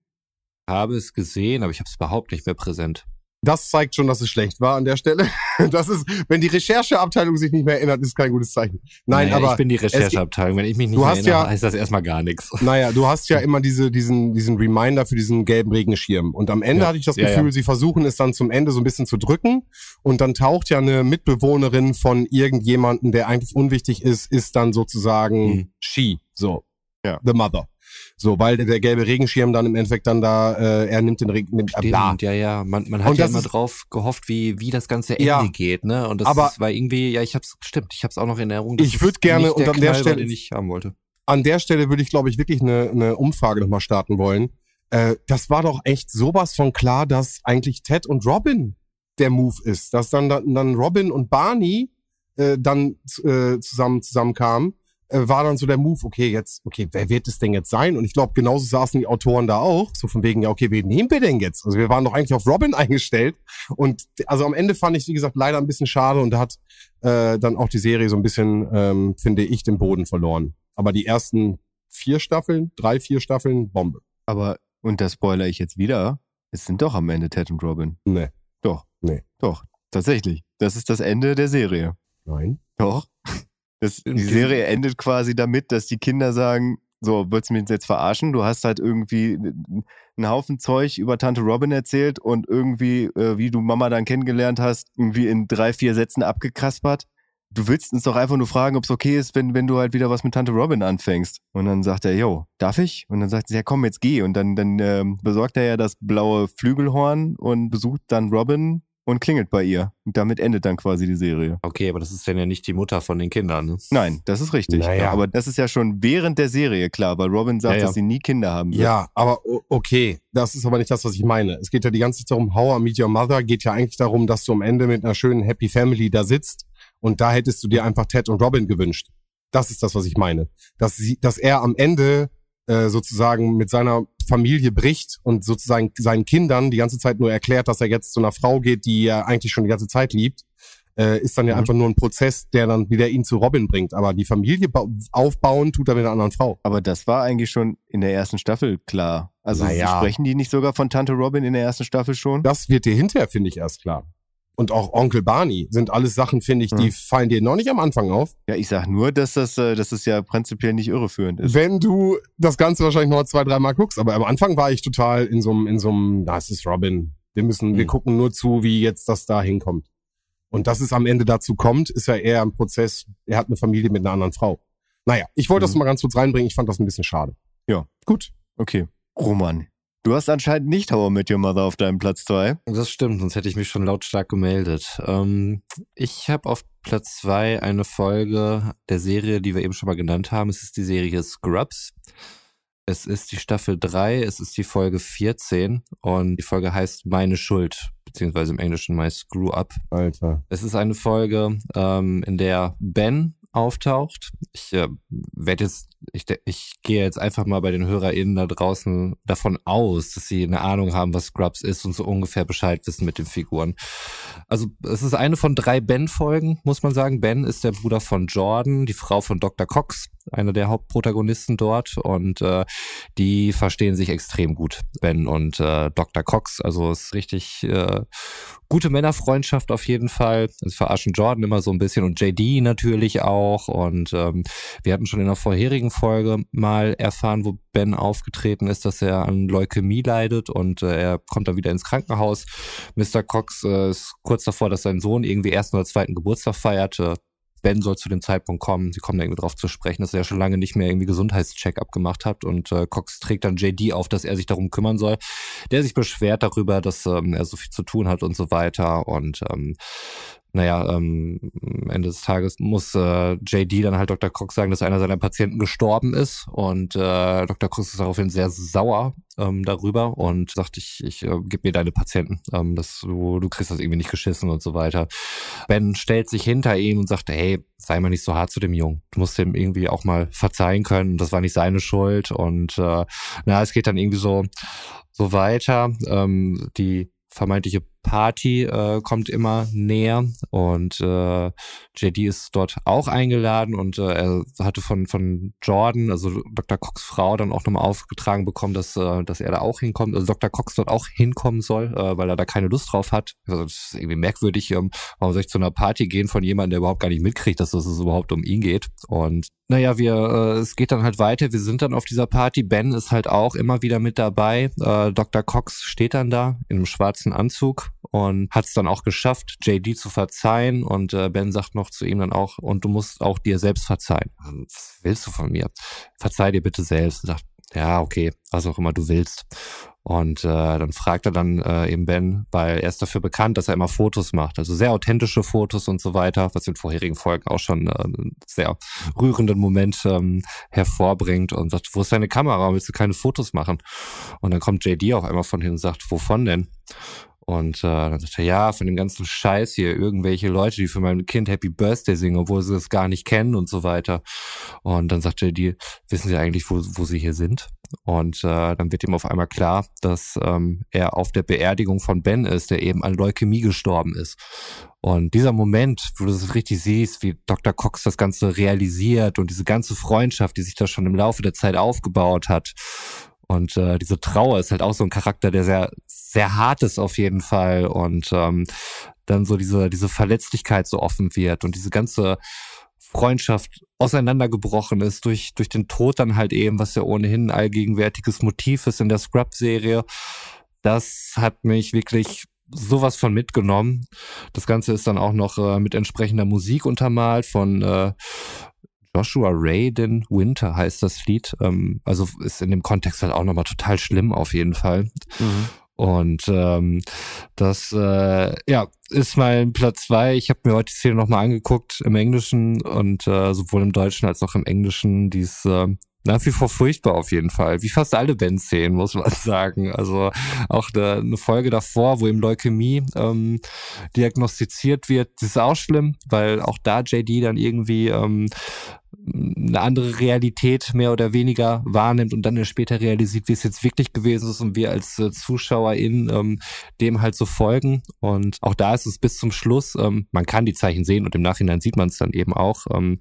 Habe es gesehen, aber ich habe es überhaupt nicht mehr präsent. Das zeigt schon, dass es schlecht war an der Stelle. (laughs) Das ist, wenn die Rechercheabteilung sich nicht mehr erinnert, ist kein gutes Zeichen. Nein, naja, aber ich bin die Rechercheabteilung. Wenn ich mich nicht Du mehr hast erinnere, ja- heißt das erstmal gar nichts. Naja, du hast ja (laughs) immer diese, diesen, diesen Reminder für diesen gelben Regenschirm. Und am Ende Ja. hatte ich das Ja, Gefühl, ja. sie versuchen es dann zum Ende so ein bisschen zu drücken. Und dann taucht ja eine Mitbewohnerin von irgendjemanden, der eigentlich unwichtig ist, ist dann sozusagen Mhm. she. So. Ja. The mother. So, weil der, gelbe Regenschirm dann im Endeffekt dann da, äh, er nimmt den Regen, nimmt, äh, bla. Stimmt, ja, ja. Man, man hat ja immer ist- drauf gehofft, wie, wie das ganze Ende Ja. geht, ne? Und das Aber- ist, war irgendwie, ja, ich hab's, stimmt, ich hab's auch noch in Erinnerung. Ich es würd gerne und an der Knall Stelle- den ich haben wollte. an der Stelle würde ich, glaube ich, wirklich eine, eine Umfrage nochmal starten wollen. Äh, das war doch echt sowas von klar, dass eigentlich Ted und Robin der Move ist. Dass dann, dann, dann Robin und Barney äh, dann äh, zusammen zusammenkamen, war dann so der Move, okay, jetzt, okay, wer wird es denn jetzt sein? Und ich glaube, genauso saßen die Autoren da auch, so von wegen, ja, okay, wen nehmen wir denn jetzt? Also wir waren doch eigentlich auf Robin (laughs) eingestellt. Und also am Ende fand ich, wie gesagt, leider ein bisschen schade und da hat äh, dann auch die Serie so ein bisschen, ähm, finde ich, den Boden verloren. Aber die ersten vier Staffeln, drei, vier Staffeln, Bombe. Aber, und das spoiler ich jetzt wieder, es sind doch am Ende Ted und Robin. Nee. Doch. Nee. Doch. Tatsächlich. Das ist das Ende der Serie. Nein. Doch. Das, die Serie endet quasi damit, dass die Kinder sagen, so, willst du mich jetzt verarschen? Du hast halt irgendwie einen Haufen Zeug über Tante Robin erzählt und irgendwie, äh, wie du Mama dann kennengelernt hast, irgendwie in drei, vier Sätzen abgekaspert. Du willst uns doch einfach nur fragen, ob es okay ist, wenn, wenn du halt wieder was mit Tante Robin anfängst. Und dann sagt er, yo, darf ich? Und dann sagt sie, ja komm, jetzt geh. Und dann, dann ähm, besorgt er ja das blaue Flügelhorn und besucht dann Robin und klingelt bei ihr. Und damit endet dann quasi die Serie. Okay, aber das ist dann ja nicht die Mutter von den Kindern, ne? Nein, das ist richtig. Naja. Aber das ist ja schon während der Serie klar, weil Robin sagt, Ja, ja. dass sie nie Kinder haben wird. Ja, aber okay, das ist aber nicht das, was ich meine. Es geht ja die ganze Zeit darum, How I Meet Your Mother geht ja eigentlich darum, dass du am Ende mit einer schönen Happy Family da sitzt und da hättest du dir einfach Ted und Robin gewünscht. Das ist das, was ich meine. Dass, sie, dass er am Ende äh, sozusagen mit seiner Familie bricht und sozusagen seinen Kindern die ganze Zeit nur erklärt, dass er jetzt zu einer Frau geht, die er eigentlich schon die ganze Zeit liebt, äh, ist dann ja Mhm. einfach nur ein Prozess, der dann wieder ihn zu Robin bringt. Aber die Familie ba- aufbauen tut er mit einer anderen Frau. Aber das war eigentlich schon in der ersten Staffel klar. Also Naja. sprechen die nicht sogar von Tante Robin in der ersten Staffel schon? Das wird dir hinterher, finde ich, erst klar. Und auch Onkel Barney sind alles Sachen, finde ich, die Hm. fallen dir noch nicht am Anfang auf. Ja, ich sag nur, dass das, äh, dass es ja prinzipiell nicht irreführend ist. Wenn du das Ganze wahrscheinlich noch zwei, dreimal guckst. Aber am Anfang war ich total in so einem, in so einem, na, es ist Robin. Wir müssen, wir Hm. gucken nur zu, wie jetzt das da hinkommt. Und dass es am Ende dazu kommt, ist ja eher ein Prozess, er hat eine Familie mit einer anderen Frau. Naja, ich wollte das Mhm. mal ganz kurz reinbringen. Ich fand das ein bisschen schade. Ja. Gut. Okay. Roman, du hast anscheinend nicht How I Met Your Mother auf deinem Platz zwei. Das stimmt, sonst hätte ich mich schon lautstark gemeldet. Ähm, ich habe auf Platz zwei eine Folge der Serie, die wir eben schon mal genannt haben. Es ist die Serie Scrubs. Es ist die Staffel 3, es ist die Folge 14 und die Folge heißt Meine Schuld, beziehungsweise im Englischen My Screw Up. Alter. Es ist eine Folge, ähm, in der Ben auftaucht. Ich äh, werde jetzt, ich, ich gehe jetzt einfach mal bei den HörerInnen da draußen davon aus, dass sie eine Ahnung haben, was Scrubs ist und so ungefähr Bescheid wissen mit den Figuren. Also es ist eine von drei Ben-Folgen, muss man sagen. Ben ist der Bruder von Jordan, die Frau von Dr. Cox, einer der Hauptprotagonisten dort und äh, die verstehen sich extrem gut, Ben und äh, Dr. Cox. Also es ist richtig äh, gute Männerfreundschaft auf jeden Fall. Es verarschen Jordan immer so ein bisschen und JD natürlich auch. Und ähm, wir hatten schon in der vorherigen Folge mal erfahren, wo Ben aufgetreten ist, dass er an Leukämie leidet und äh, er kommt dann wieder ins Krankenhaus. Mr. Cox äh, ist kurz davor, dass sein Sohn irgendwie ersten oder zweiten Geburtstag feiert. Äh, Ben soll zu dem Zeitpunkt kommen. Sie kommen da irgendwie drauf zu sprechen, dass er ja schon lange nicht mehr irgendwie Gesundheitscheck-up gemacht hat und äh, Cox trägt dann JD auf, dass er sich darum kümmern soll. Der sich beschwert darüber, dass ähm, er so viel zu tun hat und so weiter und ähm, naja, ähm, Ende des Tages muss äh, JD dann halt Dr. Cox sagen, dass einer seiner Patienten gestorben ist und äh, Dr. Cox ist daraufhin sehr sauer ähm, darüber und sagt, ich, ich äh, gib mir deine Patienten, ähm, das, du, du kriegst das irgendwie nicht geschissen und so weiter. Ben stellt sich hinter ihm und sagt, hey, sei mal nicht so hart zu dem Jungen. Du musst ihm irgendwie auch mal verzeihen können. Das war nicht seine Schuld und äh, na, es geht dann irgendwie so so weiter. Ähm, die vermeintliche Party äh, kommt immer näher und äh, JD ist dort auch eingeladen und äh, er hatte von von Jordan, also Dr. Cox Frau, dann auch nochmal aufgetragen bekommen, dass äh, dass er da auch hinkommt, also Dr. Cox dort auch hinkommen soll, äh, weil er da keine Lust drauf hat. Also das ist irgendwie merkwürdig, ähm, warum soll ich zu einer Party gehen von jemandem, der überhaupt gar nicht mitkriegt, dass es überhaupt um ihn geht. Und naja, wir, äh, es geht dann halt weiter. Wir sind dann auf dieser Party. Ben ist halt auch immer wieder mit dabei. Äh, Dr. Cox steht dann da in einem schwarzen Anzug und hat es dann auch geschafft, JD zu verzeihen. Und äh, Ben sagt noch zu ihm dann auch, und du musst auch dir selbst verzeihen. Was willst du von mir? Verzeih dir bitte selbst. Und sagt, ja, okay, was auch immer du willst. Und äh, dann fragt er dann äh, eben Ben, weil er ist dafür bekannt, dass er immer Fotos macht, also sehr authentische Fotos und so weiter, was in vorherigen Folgen auch schon äh, einen sehr rührenden Moment ähm, hervorbringt und sagt, wo ist deine Kamera, willst du keine Fotos machen? Und dann kommt JD auch einmal von hin und sagt, wovon denn? Und äh, dann sagt er, ja, von dem ganzen Scheiß hier, irgendwelche Leute, die für mein Kind Happy Birthday singen, obwohl sie es gar nicht kennen und so weiter. Und dann sagt er, die, wissen sie eigentlich, wo, wo sie hier sind? Und äh, dann wird ihm auf einmal klar, dass ähm, er auf der Beerdigung von Ben ist, der eben an Leukämie gestorben ist. Und dieser Moment, wo du es richtig siehst, wie Dr. Cox das Ganze realisiert und diese ganze Freundschaft, die sich da schon im Laufe der Zeit aufgebaut hat, und äh, diese Trauer ist halt auch so ein Charakter, der sehr, sehr hart ist auf jeden Fall. Und ähm, dann so diese, diese Verletzlichkeit so offen wird und diese ganze Freundschaft auseinandergebrochen ist durch, durch den Tod dann halt eben, was ja ohnehin ein allgegenwärtiges Motiv ist in der Scrub-Serie. Das hat mich wirklich sowas von mitgenommen. Das Ganze ist dann auch noch äh, mit entsprechender Musik untermalt von äh, Joshua Raiden Winter heißt das Lied. Ähm, also ist in dem Kontext halt auch nochmal total schlimm auf jeden Fall. Mhm. Und ähm, das äh, ja ist mein Platz zwei. Ich habe mir heute die Szene nochmal angeguckt im Englischen und äh, sowohl im Deutschen als auch im Englischen. Die ist äh, nach wie vor furchtbar auf jeden Fall. Wie fast alle Bandszenen, muss man (laughs) sagen. Also auch eine, eine Folge davor, wo ihm Leukämie ähm, diagnostiziert wird, ist auch schlimm, weil auch da JD dann irgendwie ähm, eine andere Realität mehr oder weniger wahrnimmt und dann später realisiert, wie es jetzt wirklich gewesen ist und wir als äh, ZuschauerInnen ähm, dem halt so folgen. Und auch da ist es bis zum Schluss, ähm, man kann die Zeichen sehen und im Nachhinein sieht man es dann eben auch, ähm,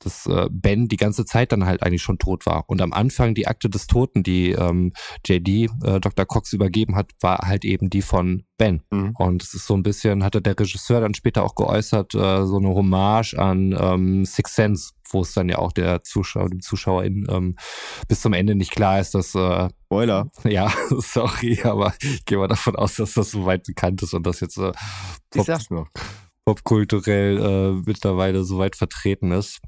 dass äh, Ben die ganze Zeit dann halt eigentlich schon tot war. Und am Anfang die Akte des Toten, die ähm, JD äh, Dr. Cox übergeben hat, war halt eben die von Ben. Mhm. Und es ist so ein bisschen, hatte der Regisseur dann später auch geäußert, äh, so eine Hommage an ähm, Six Sense, wo es dann ja auch der Zuschauer, dem Zuschauerin ähm, bis zum Ende nicht klar ist, dass äh, Spoiler. (laughs) Ja, (laughs) sorry, aber ich gehe mal davon aus, dass das so weit bekannt ist und das jetzt äh, ich sag's nur popkulturell äh, mittlerweile so weit vertreten ist.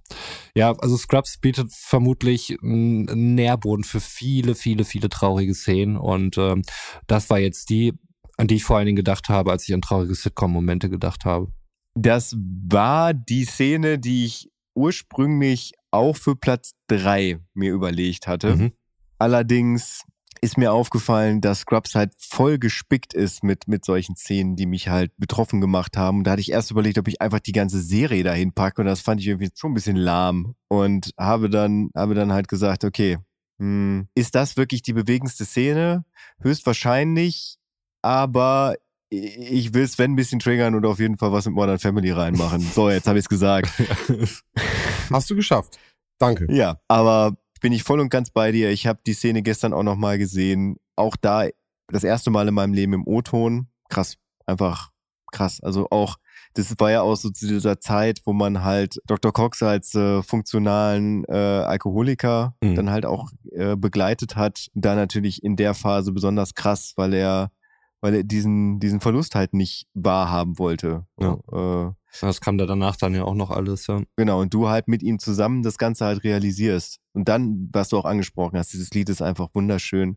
Ja, also Scrubs bietet vermutlich einen Nährboden für viele, viele, viele traurige Szenen und ähm, das war jetzt die, an die ich vor allen Dingen gedacht habe, als ich an traurige Sitcom-Momente gedacht habe. Das war die Szene, die ich ursprünglich auch für Platz drei mir überlegt hatte. Mhm. Allerdings ist mir aufgefallen, dass Scrubs halt voll gespickt ist mit, mit solchen Szenen, die mich halt betroffen gemacht haben. Und da hatte ich erst überlegt, ob ich einfach die ganze Serie dahin packe. Und das fand ich irgendwie schon ein bisschen lahm. Und habe dann, habe dann halt gesagt, okay, hm, ist das wirklich die bewegendste Szene? Höchstwahrscheinlich. Aber ich will Sven ein bisschen triggern und auf jeden Fall was mit Modern Family reinmachen. So, jetzt habe ich es gesagt. (laughs) Hast du geschafft. Danke. Ja, aber bin ich voll und ganz bei dir. Ich habe die Szene gestern auch nochmal gesehen. Auch da das erste Mal in meinem Leben im O-Ton. Krass, einfach krass. Also auch, das war ja auch so zu dieser Zeit, wo man halt Dr. Cox als äh, funktionalen äh, Alkoholiker mhm. dann halt auch äh, begleitet hat. Da natürlich in der Phase besonders krass, weil er weil er diesen, diesen Verlust halt nicht wahrhaben wollte. Ja. Äh, das kam da danach dann ja auch noch alles, ja. Genau, und du halt mit ihm zusammen das Ganze halt realisierst. Und dann, was du auch angesprochen hast, dieses Lied ist einfach wunderschön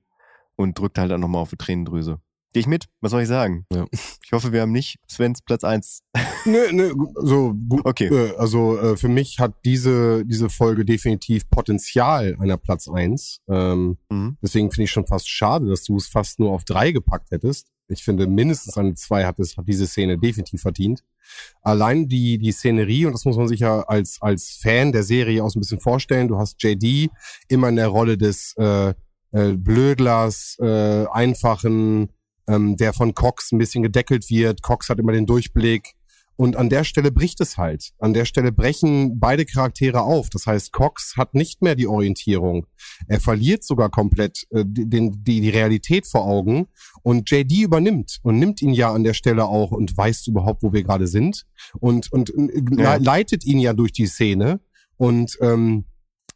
und drückt halt dann nochmal auf die Tränendrüse. Geh ich mit? Was soll ich sagen? Ja. Ich hoffe, wir haben nicht Svens Platz eins. (laughs) Nö, nö, so gut. Okay. Äh, also äh, für mich hat diese, diese Folge definitiv Potenzial einer Platz eins. Ähm, mhm. Deswegen finde ich schon fast schade, dass du es fast nur auf drei gepackt hättest. Ich finde, mindestens eine zwei hat es, hat diese Szene definitiv verdient. Allein die, die Szenerie, und das muss man sich ja als, als Fan der Serie auch so ein bisschen vorstellen. Du hast JD immer in der Rolle des äh, äh, Blödlers, äh, einfachen, ähm, der von Cox ein bisschen gedeckelt wird. Cox hat immer den Durchblick. Und an der Stelle bricht es halt. An der Stelle brechen beide Charaktere auf. Das heißt, Cox hat nicht mehr die Orientierung. Er verliert sogar komplett äh, den, die, die Realität vor Augen. Und JD übernimmt und nimmt ihn ja an der Stelle auch und weiß überhaupt, wo wir gerade sind. Und, und äh, ja. leitet ihn ja durch die Szene. Und ähm,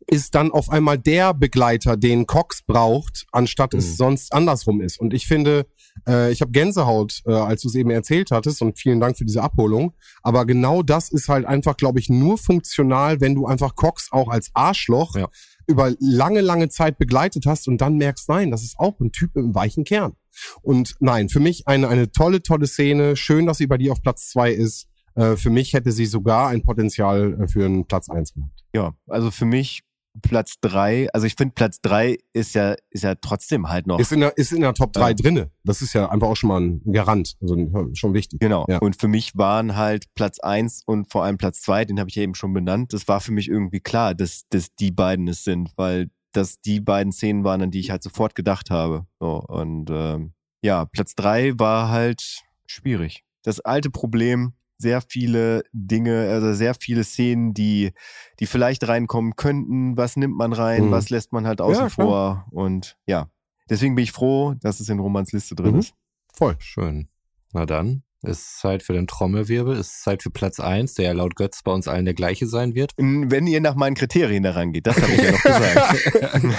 ist dann auf einmal der Begleiter, den Cox braucht, anstatt mhm. es sonst andersrum ist. Und ich finde, äh, ich habe Gänsehaut, äh, als du es eben erzählt hattest und vielen Dank für diese Abholung. Aber genau das ist halt einfach, glaube ich, nur funktional, wenn du einfach Cox auch als Arschloch ja. über lange, lange Zeit begleitet hast und dann merkst, nein, das ist auch ein Typ mit einem weichen Kern. Und nein, für mich eine, eine tolle, tolle Szene. Schön, dass sie bei dir auf Platz zwei ist. Äh, für mich hätte sie sogar ein Potenzial äh, für einen Platz eins gehabt. Ja, also für mich Platz drei, also ich finde Platz drei ist ja, ist ja trotzdem halt noch. Ist in der, ist in der Top drei ja. drinne. Das ist ja einfach auch schon mal ein Garant. Also schon wichtig. Genau. Ja. Und für mich waren halt Platz eins und vor allem Platz zwei, den habe ich ja eben schon benannt. Das war für mich irgendwie klar, dass, dass die beiden es sind, weil das die beiden Szenen waren, an die ich halt sofort gedacht habe. So, und ähm, ja, Platz drei war halt schwierig. Das alte Problem, sehr viele Dinge, also sehr viele Szenen, die, die vielleicht reinkommen könnten. Was nimmt man rein? Mhm. Was lässt man halt außen ja, vor? Und ja, deswegen bin ich froh, dass es in Romans Liste drin mhm. ist. Voll. Schön. Na dann, ist Zeit für den Trommelwirbel, ist Zeit für Platz eins, der ja laut Götz bei uns allen der gleiche sein wird. Wenn ihr nach meinen Kriterien daran geht, das habe ich ja noch (laughs) gesagt.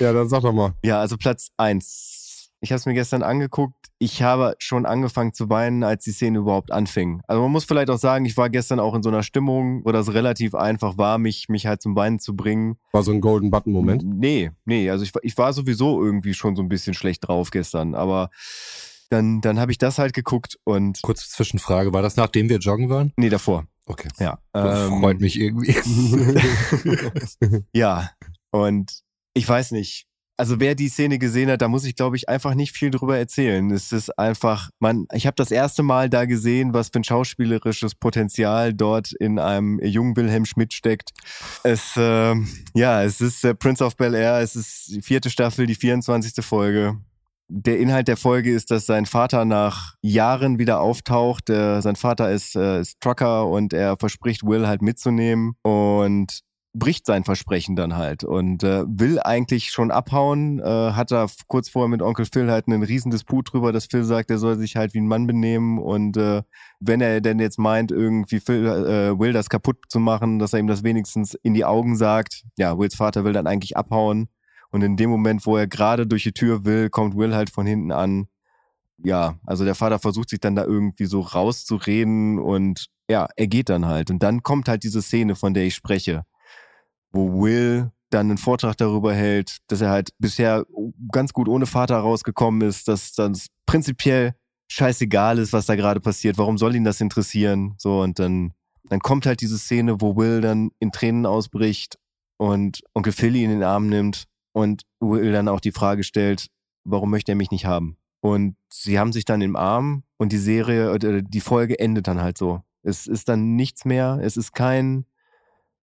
ja, dann sag doch mal. Ja, also Platz eins ich habe es mir gestern angeguckt. Ich habe schon angefangen zu weinen, als die Szene überhaupt anfing. Also man muss vielleicht auch sagen, ich war gestern auch in so einer Stimmung, wo das relativ einfach war, mich, mich halt zum Weinen zu bringen. War so ein Golden Button Moment? Nee, nee. Also ich, ich war sowieso irgendwie schon so ein bisschen schlecht drauf gestern. Aber dann, dann habe ich das halt geguckt und. Kurze Zwischenfrage, war das nachdem wir joggen waren? Nee, davor. Okay. Ja. Ähm, freut mich irgendwie. (laughs) (laughs) ja. Und ich weiß nicht also wer die Szene gesehen hat, da muss ich glaube ich einfach nicht viel drüber erzählen. Es ist einfach, man, ich habe das erste Mal da gesehen, was für ein schauspielerisches Potenzial dort in einem jungen Wilhelm Schmidt steckt. Es, äh, ja, es ist äh, Prince of Bel Air, es ist die vierte Staffel, die 24. Folge. Der Inhalt der Folge ist, dass sein Vater nach Jahren wieder auftaucht. Äh, sein Vater ist, äh, ist Trucker und er verspricht Will halt mitzunehmen. Und bricht sein Versprechen dann halt und äh, will eigentlich schon abhauen, äh, hat da kurz vorher mit Onkel Phil halt einen riesen Disput drüber, dass Phil sagt, er soll sich halt wie ein Mann benehmen und äh, wenn er denn jetzt meint, irgendwie Phil äh, Will das kaputt zu machen, dass er ihm das wenigstens in die Augen sagt, ja, Wills Vater will dann eigentlich abhauen und in dem Moment, wo er gerade durch die Tür will, kommt Will halt von hinten an. Ja, also der Vater versucht sich dann da irgendwie so rauszureden und ja, er geht dann halt. Und dann kommt halt diese Szene, von der ich spreche wo Will dann einen Vortrag darüber hält, dass er halt bisher ganz gut ohne Vater rausgekommen ist, dass das prinzipiell scheißegal ist, was da gerade passiert. Warum soll ihn das interessieren? So, und dann, dann kommt halt diese Szene, wo Will dann in Tränen ausbricht und Onkel Philly ihn in den Arm nimmt und Will dann auch die Frage stellt, warum möchte er mich nicht haben? Und sie haben sich dann im Arm und die Serie, oder die Folge endet dann halt so. Es ist dann nichts mehr, es ist kein,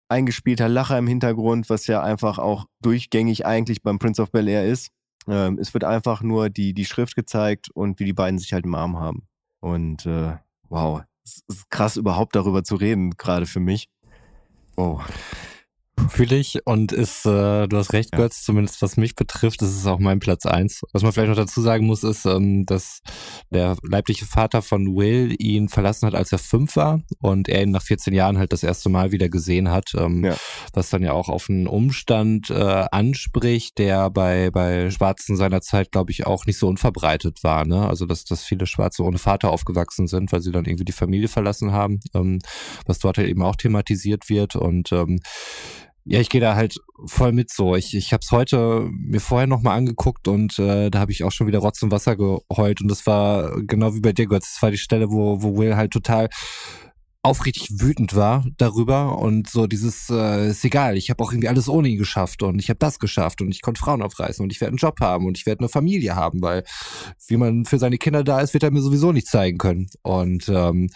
eingespielter Lacher im Hintergrund, was ja einfach auch durchgängig eigentlich beim Prince of Bel Air ist. Ähm, es wird einfach nur die, die Schrift gezeigt und wie die beiden sich halt im Arm haben. Und äh, wow, es ist krass überhaupt darüber zu reden, gerade für mich. Oh. Fühle ich und ist, äh, du hast recht, ja. Götz, zumindest was mich betrifft, das ist auch mein Platz eins. Was man vielleicht noch dazu sagen muss, ist, ähm, dass der leibliche Vater von Will ihn verlassen hat, als er fünf war und er ihn nach 14 Jahren halt das erste Mal wieder gesehen hat, ähm, ja. was dann ja auch auf einen Umstand äh, anspricht, der bei, bei Schwarzen seiner Zeit, glaube ich, auch nicht so unverbreitet war. Ne? Also, dass, dass viele Schwarze ohne Vater aufgewachsen sind, weil sie dann irgendwie die Familie verlassen haben, ähm, was dort halt eben auch thematisiert wird und ähm, ja, ich gehe da halt voll mit so. Ich, ich habe es heute mir vorher nochmal angeguckt und äh, da habe ich auch schon wieder Rotz und Wasser geheult. Und das war genau wie bei dir, Götz. Das war die Stelle, wo, wo Will halt total aufrichtig wütend war darüber und so dieses äh, ist egal, ich habe auch irgendwie alles ohne ihn geschafft und ich habe das geschafft und ich konnte Frauen aufreißen und ich werde einen Job haben und ich werde eine Familie haben, weil wie man für seine Kinder da ist, wird er mir sowieso nicht zeigen können und ähm,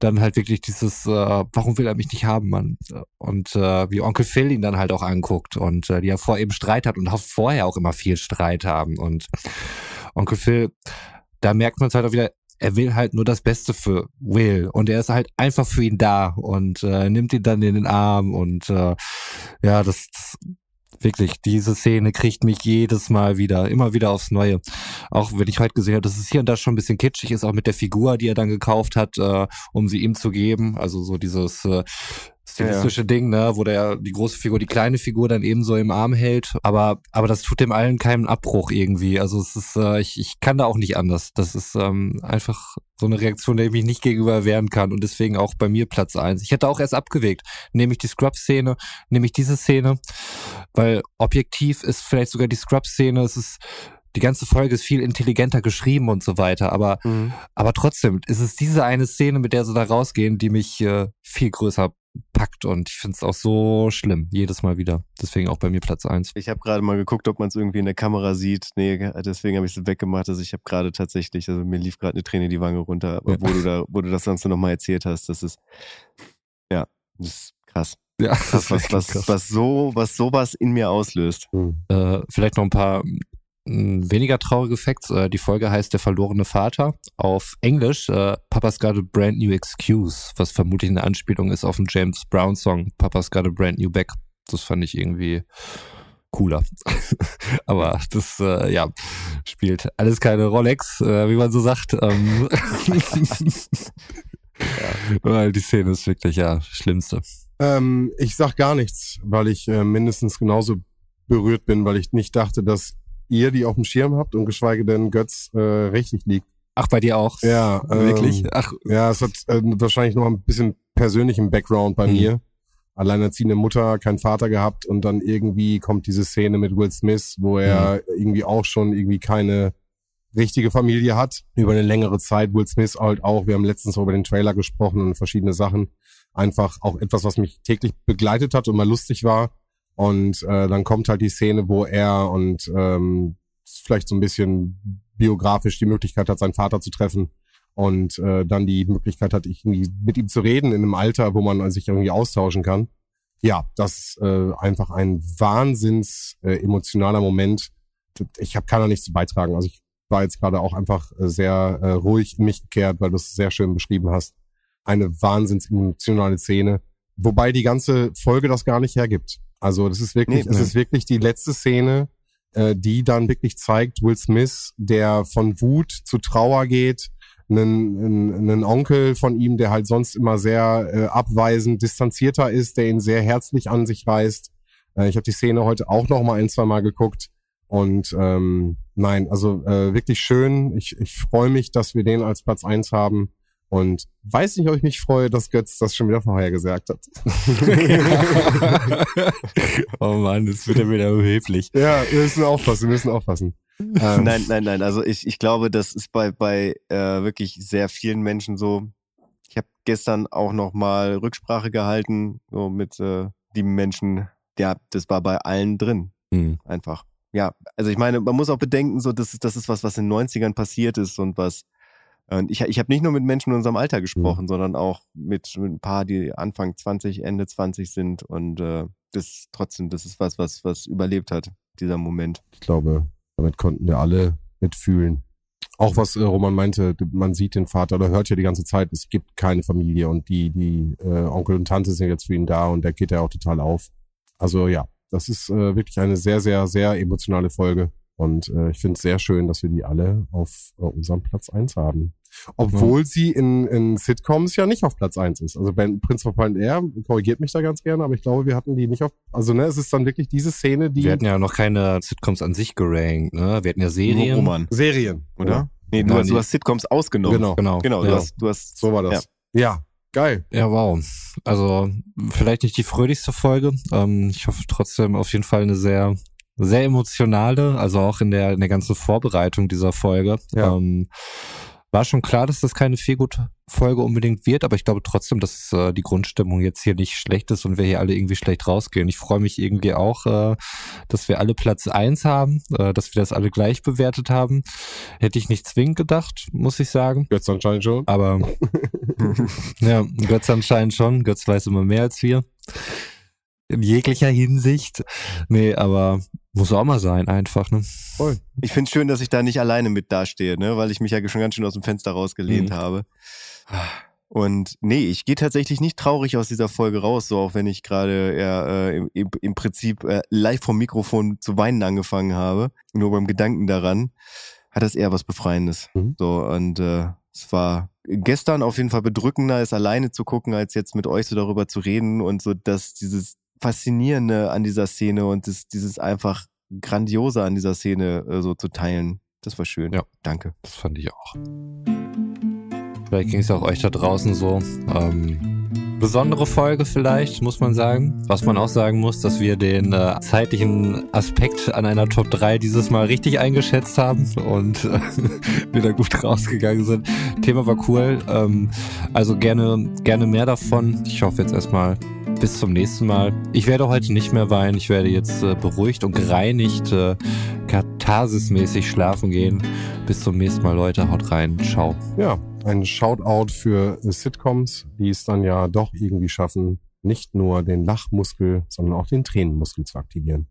dann halt wirklich dieses, äh, warum will er mich nicht haben, Mann? Und äh, wie Onkel Phil ihn dann halt auch anguckt und äh, die ja vor eben Streit hat und auch vorher auch immer viel Streit haben. Und Onkel Phil, da merkt man es halt auch wieder, er will halt nur das Beste für Will und er ist halt einfach für ihn da und äh, nimmt ihn dann in den Arm und äh, ja, das, das wirklich, diese Szene kriegt mich jedes Mal wieder, immer wieder aufs Neue. Auch wenn ich heute gesehen habe, dass es hier und da schon ein bisschen kitschig ist, auch mit der Figur, die er dann gekauft hat, äh, um sie ihm zu geben. Also so dieses äh, stilistische ja. Ding, ne, wo der die große Figur die kleine Figur dann ebenso im Arm hält. Aber aber das tut dem allen keinen Abbruch irgendwie. Also es ist, äh, ich ich kann da auch nicht anders. Das ist ähm, einfach so eine Reaktion, der ich mich nicht gegenüber wehren kann und deswegen auch bei mir Platz eins. Ich hätte auch erst abgewegt, nehme ich die Scrub-Szene, nehme ich diese Szene, weil objektiv ist vielleicht sogar die Scrub-Szene, es ist die ganze Folge ist viel intelligenter geschrieben und so weiter, aber mhm. aber trotzdem ist es diese eine Szene, mit der sie da rausgehen, die mich äh, viel größer packt und ich finde es auch so schlimm, jedes Mal wieder. Deswegen auch bei mir Platz eins. Ich habe gerade mal geguckt, ob man es irgendwie in der Kamera sieht. Nee, deswegen habe ich es weggemacht. Also ich habe gerade tatsächlich, also mir lief gerade eine Träne die Wange runter, aber ja. wo du da, wo du das sonst noch mal erzählt hast, das ist ja, das ist krass. Ja, (laughs) krass, was, was, krass. was so, was sowas in mir auslöst. Mhm. Äh, vielleicht noch ein paar weniger traurige Facts. Äh, die Folge heißt Der verlorene Vater. Auf Englisch äh, Papa's Got a Brand New Excuse, was vermutlich eine Anspielung ist auf den James Brown Song Papa's Got a Brand New Back. Das fand ich irgendwie cooler. (laughs) Aber das, äh, ja, spielt alles keine Rolex, äh, wie man so sagt. Ähm (laughs) ja, weil die Szene ist wirklich, ja, schlimmste. Ähm, ich sag gar nichts, weil ich äh, mindestens genauso berührt bin, weil ich nicht dachte, dass ihr die auf dem Schirm habt und geschweige denn Götz äh, richtig liegt. Ach, bei dir auch? Ja. Wirklich? Ähm, Ach. Ja, es hat äh, wahrscheinlich noch ein bisschen persönlichen Background bei hm. mir. Alleinerziehende Mutter, kein Vater gehabt und dann irgendwie kommt diese Szene mit Will Smith, wo er hm. irgendwie auch schon irgendwie keine richtige Familie hat, über eine längere Zeit. Will Smith halt auch, wir haben letztens über den Trailer gesprochen und verschiedene Sachen. Einfach auch etwas, was mich täglich begleitet hat und mal lustig war. Und äh, dann kommt halt die Szene, wo er und ähm, vielleicht so ein bisschen biografisch die Möglichkeit hat, seinen Vater zu treffen und äh, dann die Möglichkeit hat, irgendwie mit ihm zu reden in einem Alter, wo man sich irgendwie austauschen kann. Ja, das äh, einfach ein wahnsinns äh, emotionaler Moment. Ich habe keiner nichts zu beitragen. Also ich war jetzt gerade auch einfach äh, sehr äh, ruhig in mich gekehrt, weil du es sehr schön beschrieben hast. Eine wahnsinns emotionale Szene, wobei die ganze Folge das gar nicht hergibt. Also das ist wirklich, nee, es nee. ist wirklich die letzte Szene, äh, die dann wirklich zeigt, Will Smith, der von Wut zu Trauer geht, einen, einen, Onkel von ihm, der halt sonst immer sehr äh, abweisend, distanzierter ist, der ihn sehr herzlich an sich reißt. Äh, ich habe die Szene heute auch noch mal ein, zwei Mal geguckt. Und ähm, nein, also äh, wirklich schön. Ich, ich freue mich, dass wir den als Platz eins haben. Und weiß nicht, ob ich mich freue, dass Götz das schon wieder vorher gesagt hat. (laughs) oh Mann, das wird ja wieder überheblich. Ja, wir müssen aufpassen, wir müssen aufpassen. Ähm. Nein, nein, nein. Also ich, ich glaube, das ist bei, bei äh, wirklich sehr vielen Menschen so. Ich habe gestern auch noch mal Rücksprache gehalten, so mit äh, die Menschen. Ja, das war bei allen drin. Mhm. Einfach. Ja, also ich meine, man muss auch bedenken, so das ist, das ist was, was in den 90ern passiert ist und was und ich, ich habe nicht nur mit Menschen in unserem Alter gesprochen, mhm. sondern auch mit, mit ein paar, die Anfang 20, Ende 20 sind. Und äh, das trotzdem, das ist was, was, was überlebt hat, dieser Moment. Ich glaube, damit konnten wir alle mitfühlen. Auch was äh, Roman meinte, man sieht den Vater oder hört ja die ganze Zeit, es gibt keine Familie und die, die äh, Onkel und Tante sind jetzt für ihn da und da geht er auch total auf. Also ja, das ist äh, wirklich eine sehr, sehr, sehr emotionale Folge. Und äh, ich finde es sehr schön, dass wir die alle auf äh, unserem Platz eins haben. Obwohl ja. sie in, in Sitcoms ja nicht auf Platz eins ist. Also Ben Prince of Point Air korrigiert mich da ganz gerne, aber ich glaube, wir hatten die nicht auf. Also, ne, es ist dann wirklich diese Szene, die. Wir hatten ja noch keine Sitcoms an sich gerankt, ne? Wir hatten ja Serien. Roman. Serien, oder? Ja. Nee, du, hast, du hast Sitcoms ausgenommen. Genau. Genau. genau ja. du, hast, du hast. So war das. Ja. ja. Geil. Ja, wow. Also vielleicht nicht die fröhlichste Folge. Ähm, ich hoffe trotzdem auf jeden Fall eine sehr, sehr emotionale, also auch in der, in der ganzen Vorbereitung dieser Folge. Ja. Ähm, war schon klar, dass das keine Feelgood Folge unbedingt wird, aber ich glaube trotzdem, dass äh, die Grundstimmung jetzt hier nicht schlecht ist und wir hier alle irgendwie schlecht rausgehen. Ich freue mich irgendwie auch, äh, dass wir alle Platz eins haben, äh, dass wir das alle gleich bewertet haben. Hätte ich nicht zwingend gedacht, muss ich sagen. Götz anscheinend schon. Aber (laughs) ja, Götz anscheinend schon. Götz weiß immer mehr als wir. In jeglicher Hinsicht. Nee, aber muss auch mal sein, einfach, ne? Voll. Ich finde es schön, dass ich da nicht alleine mit dastehe, ne? Weil ich mich ja schon ganz schön aus dem Fenster rausgelehnt Mhm. habe. Und nee, ich gehe tatsächlich nicht traurig aus dieser Folge raus, so auch wenn ich gerade eher äh, im, im, im Prinzip äh, live vom Mikrofon zu weinen angefangen habe. Nur beim Gedanken daran hat das eher was Befreiendes. Mhm. So und äh, es war gestern auf jeden Fall bedrückender, es alleine zu gucken, als jetzt mit euch so darüber zu reden und so, dass dieses Faszinierende an dieser Szene und das, dieses einfach Grandiose an dieser Szene äh, so zu teilen. Das war schön. Ja. Danke. Das fand ich auch. Vielleicht ging es auch euch da draußen so. Ähm, besondere Folge vielleicht, muss man sagen. Was man auch sagen muss, dass wir den äh, zeitlichen Aspekt an einer Top 3 dieses Mal richtig eingeschätzt haben und äh, (laughs) wieder gut rausgegangen sind. Thema war cool. Ähm, also gerne, gerne mehr davon. Ich hoffe jetzt erstmal bis zum nächsten Mal. Ich werde heute nicht mehr weinen. Ich werde jetzt äh, beruhigt und gereinigt, äh, katharsismäßig schlafen gehen. Bis zum nächsten Mal, Leute. Haut rein. Ciao. Ja, ein Shoutout für Sitcoms, die es dann ja doch irgendwie schaffen, nicht nur den Lachmuskel, sondern auch den Tränenmuskel zu aktivieren.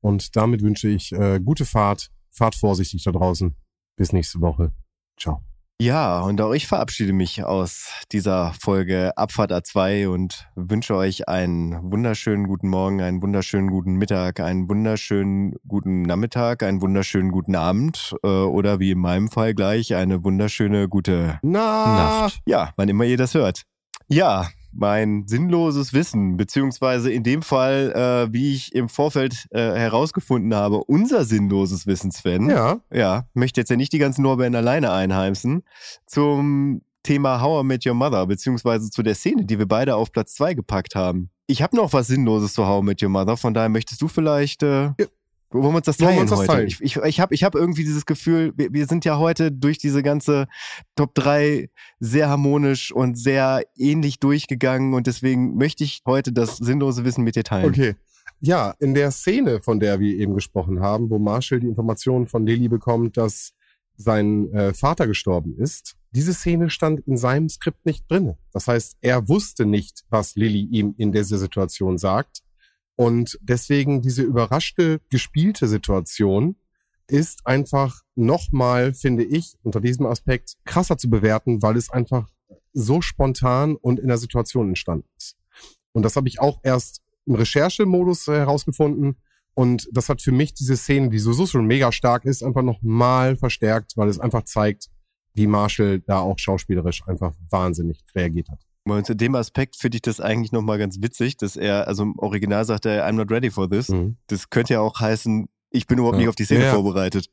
Und damit wünsche ich äh, gute Fahrt, fahrt vorsichtig da draußen. Bis nächste Woche. Ciao. Ja, und auch ich verabschiede mich aus dieser Folge Abfahrt A2 und wünsche euch einen wunderschönen guten Morgen, einen wunderschönen guten Mittag, einen wunderschönen guten Nachmittag, einen wunderschönen guten Abend äh, oder wie in meinem Fall gleich eine wunderschöne gute Na, Nacht. Ja, wann immer ihr das hört. Ja, mein sinnloses Wissen, beziehungsweise in dem Fall, äh, wie ich im Vorfeld äh, herausgefunden habe, unser sinnloses Wissen, Sven. Ja, Ja, möchte jetzt ja nicht die ganzen Lorbeeren alleine einheimsen. Zum Thema How I Met Your Mother, beziehungsweise zu der Szene, die wir beide auf Platz zwei gepackt haben. Ich habe noch was Sinnloses zu How I Met Your Mother, von daher möchtest du vielleicht... Äh, Wollen wir uns das teilen uns das heute? teilen? Ich, ich, ich habe ich hab irgendwie dieses Gefühl, wir, wir sind ja heute durch diese ganze Top 3 sehr harmonisch und sehr ähnlich durchgegangen und deswegen möchte ich heute das sinnlose Wissen mit dir teilen. okay. Ja, in der Szene, von der wir eben gesprochen haben, wo Marshall die Information von Lily bekommt, dass sein äh, Vater gestorben ist, diese Szene stand in seinem Skript nicht drin. Das heißt, er wusste nicht, was Lily ihm in dieser Situation sagt. Und deswegen diese überraschte, gespielte Situation ist einfach nochmal, finde ich, unter diesem Aspekt krasser zu bewerten, weil es einfach so spontan und in der Situation entstanden ist. Und das habe ich auch erst im Recherchemodus herausgefunden. Und das hat für mich diese Szene, die sowieso schon mega stark ist, einfach nochmal verstärkt, weil es einfach zeigt, wie Marshall da auch schauspielerisch einfach wahnsinnig reagiert hat. Und zu dem Aspekt finde ich das eigentlich nochmal ganz witzig, dass er, also im Original sagt er, I'm not ready for this. Mhm. Das könnte ja auch heißen, ich bin überhaupt Ja. nicht auf die Szene Ja, ja. vorbereitet.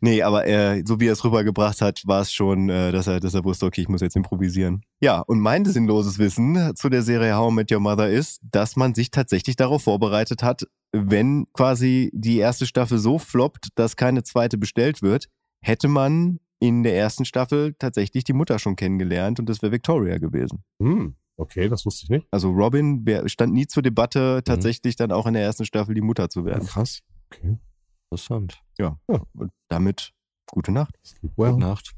Nee, aber er, so wie er es rübergebracht hat, war es schon, äh, dass er, dass er wusste, okay, ich muss jetzt improvisieren. Ja, und mein sinnloses Wissen zu der Serie How I Met Your Mother ist, dass man sich tatsächlich darauf vorbereitet hat, wenn quasi die erste Staffel so floppt, dass keine zweite bestellt wird, hätte man in der ersten Staffel tatsächlich die Mutter schon kennengelernt und das wäre Victoria gewesen. Hm, okay, das wusste ich nicht. Also Robin stand nie zur Debatte, tatsächlich dann auch in der ersten Staffel die Mutter zu werden. Krass. Okay. Interessant. Und damit gute Nacht. Well. Gute Nacht.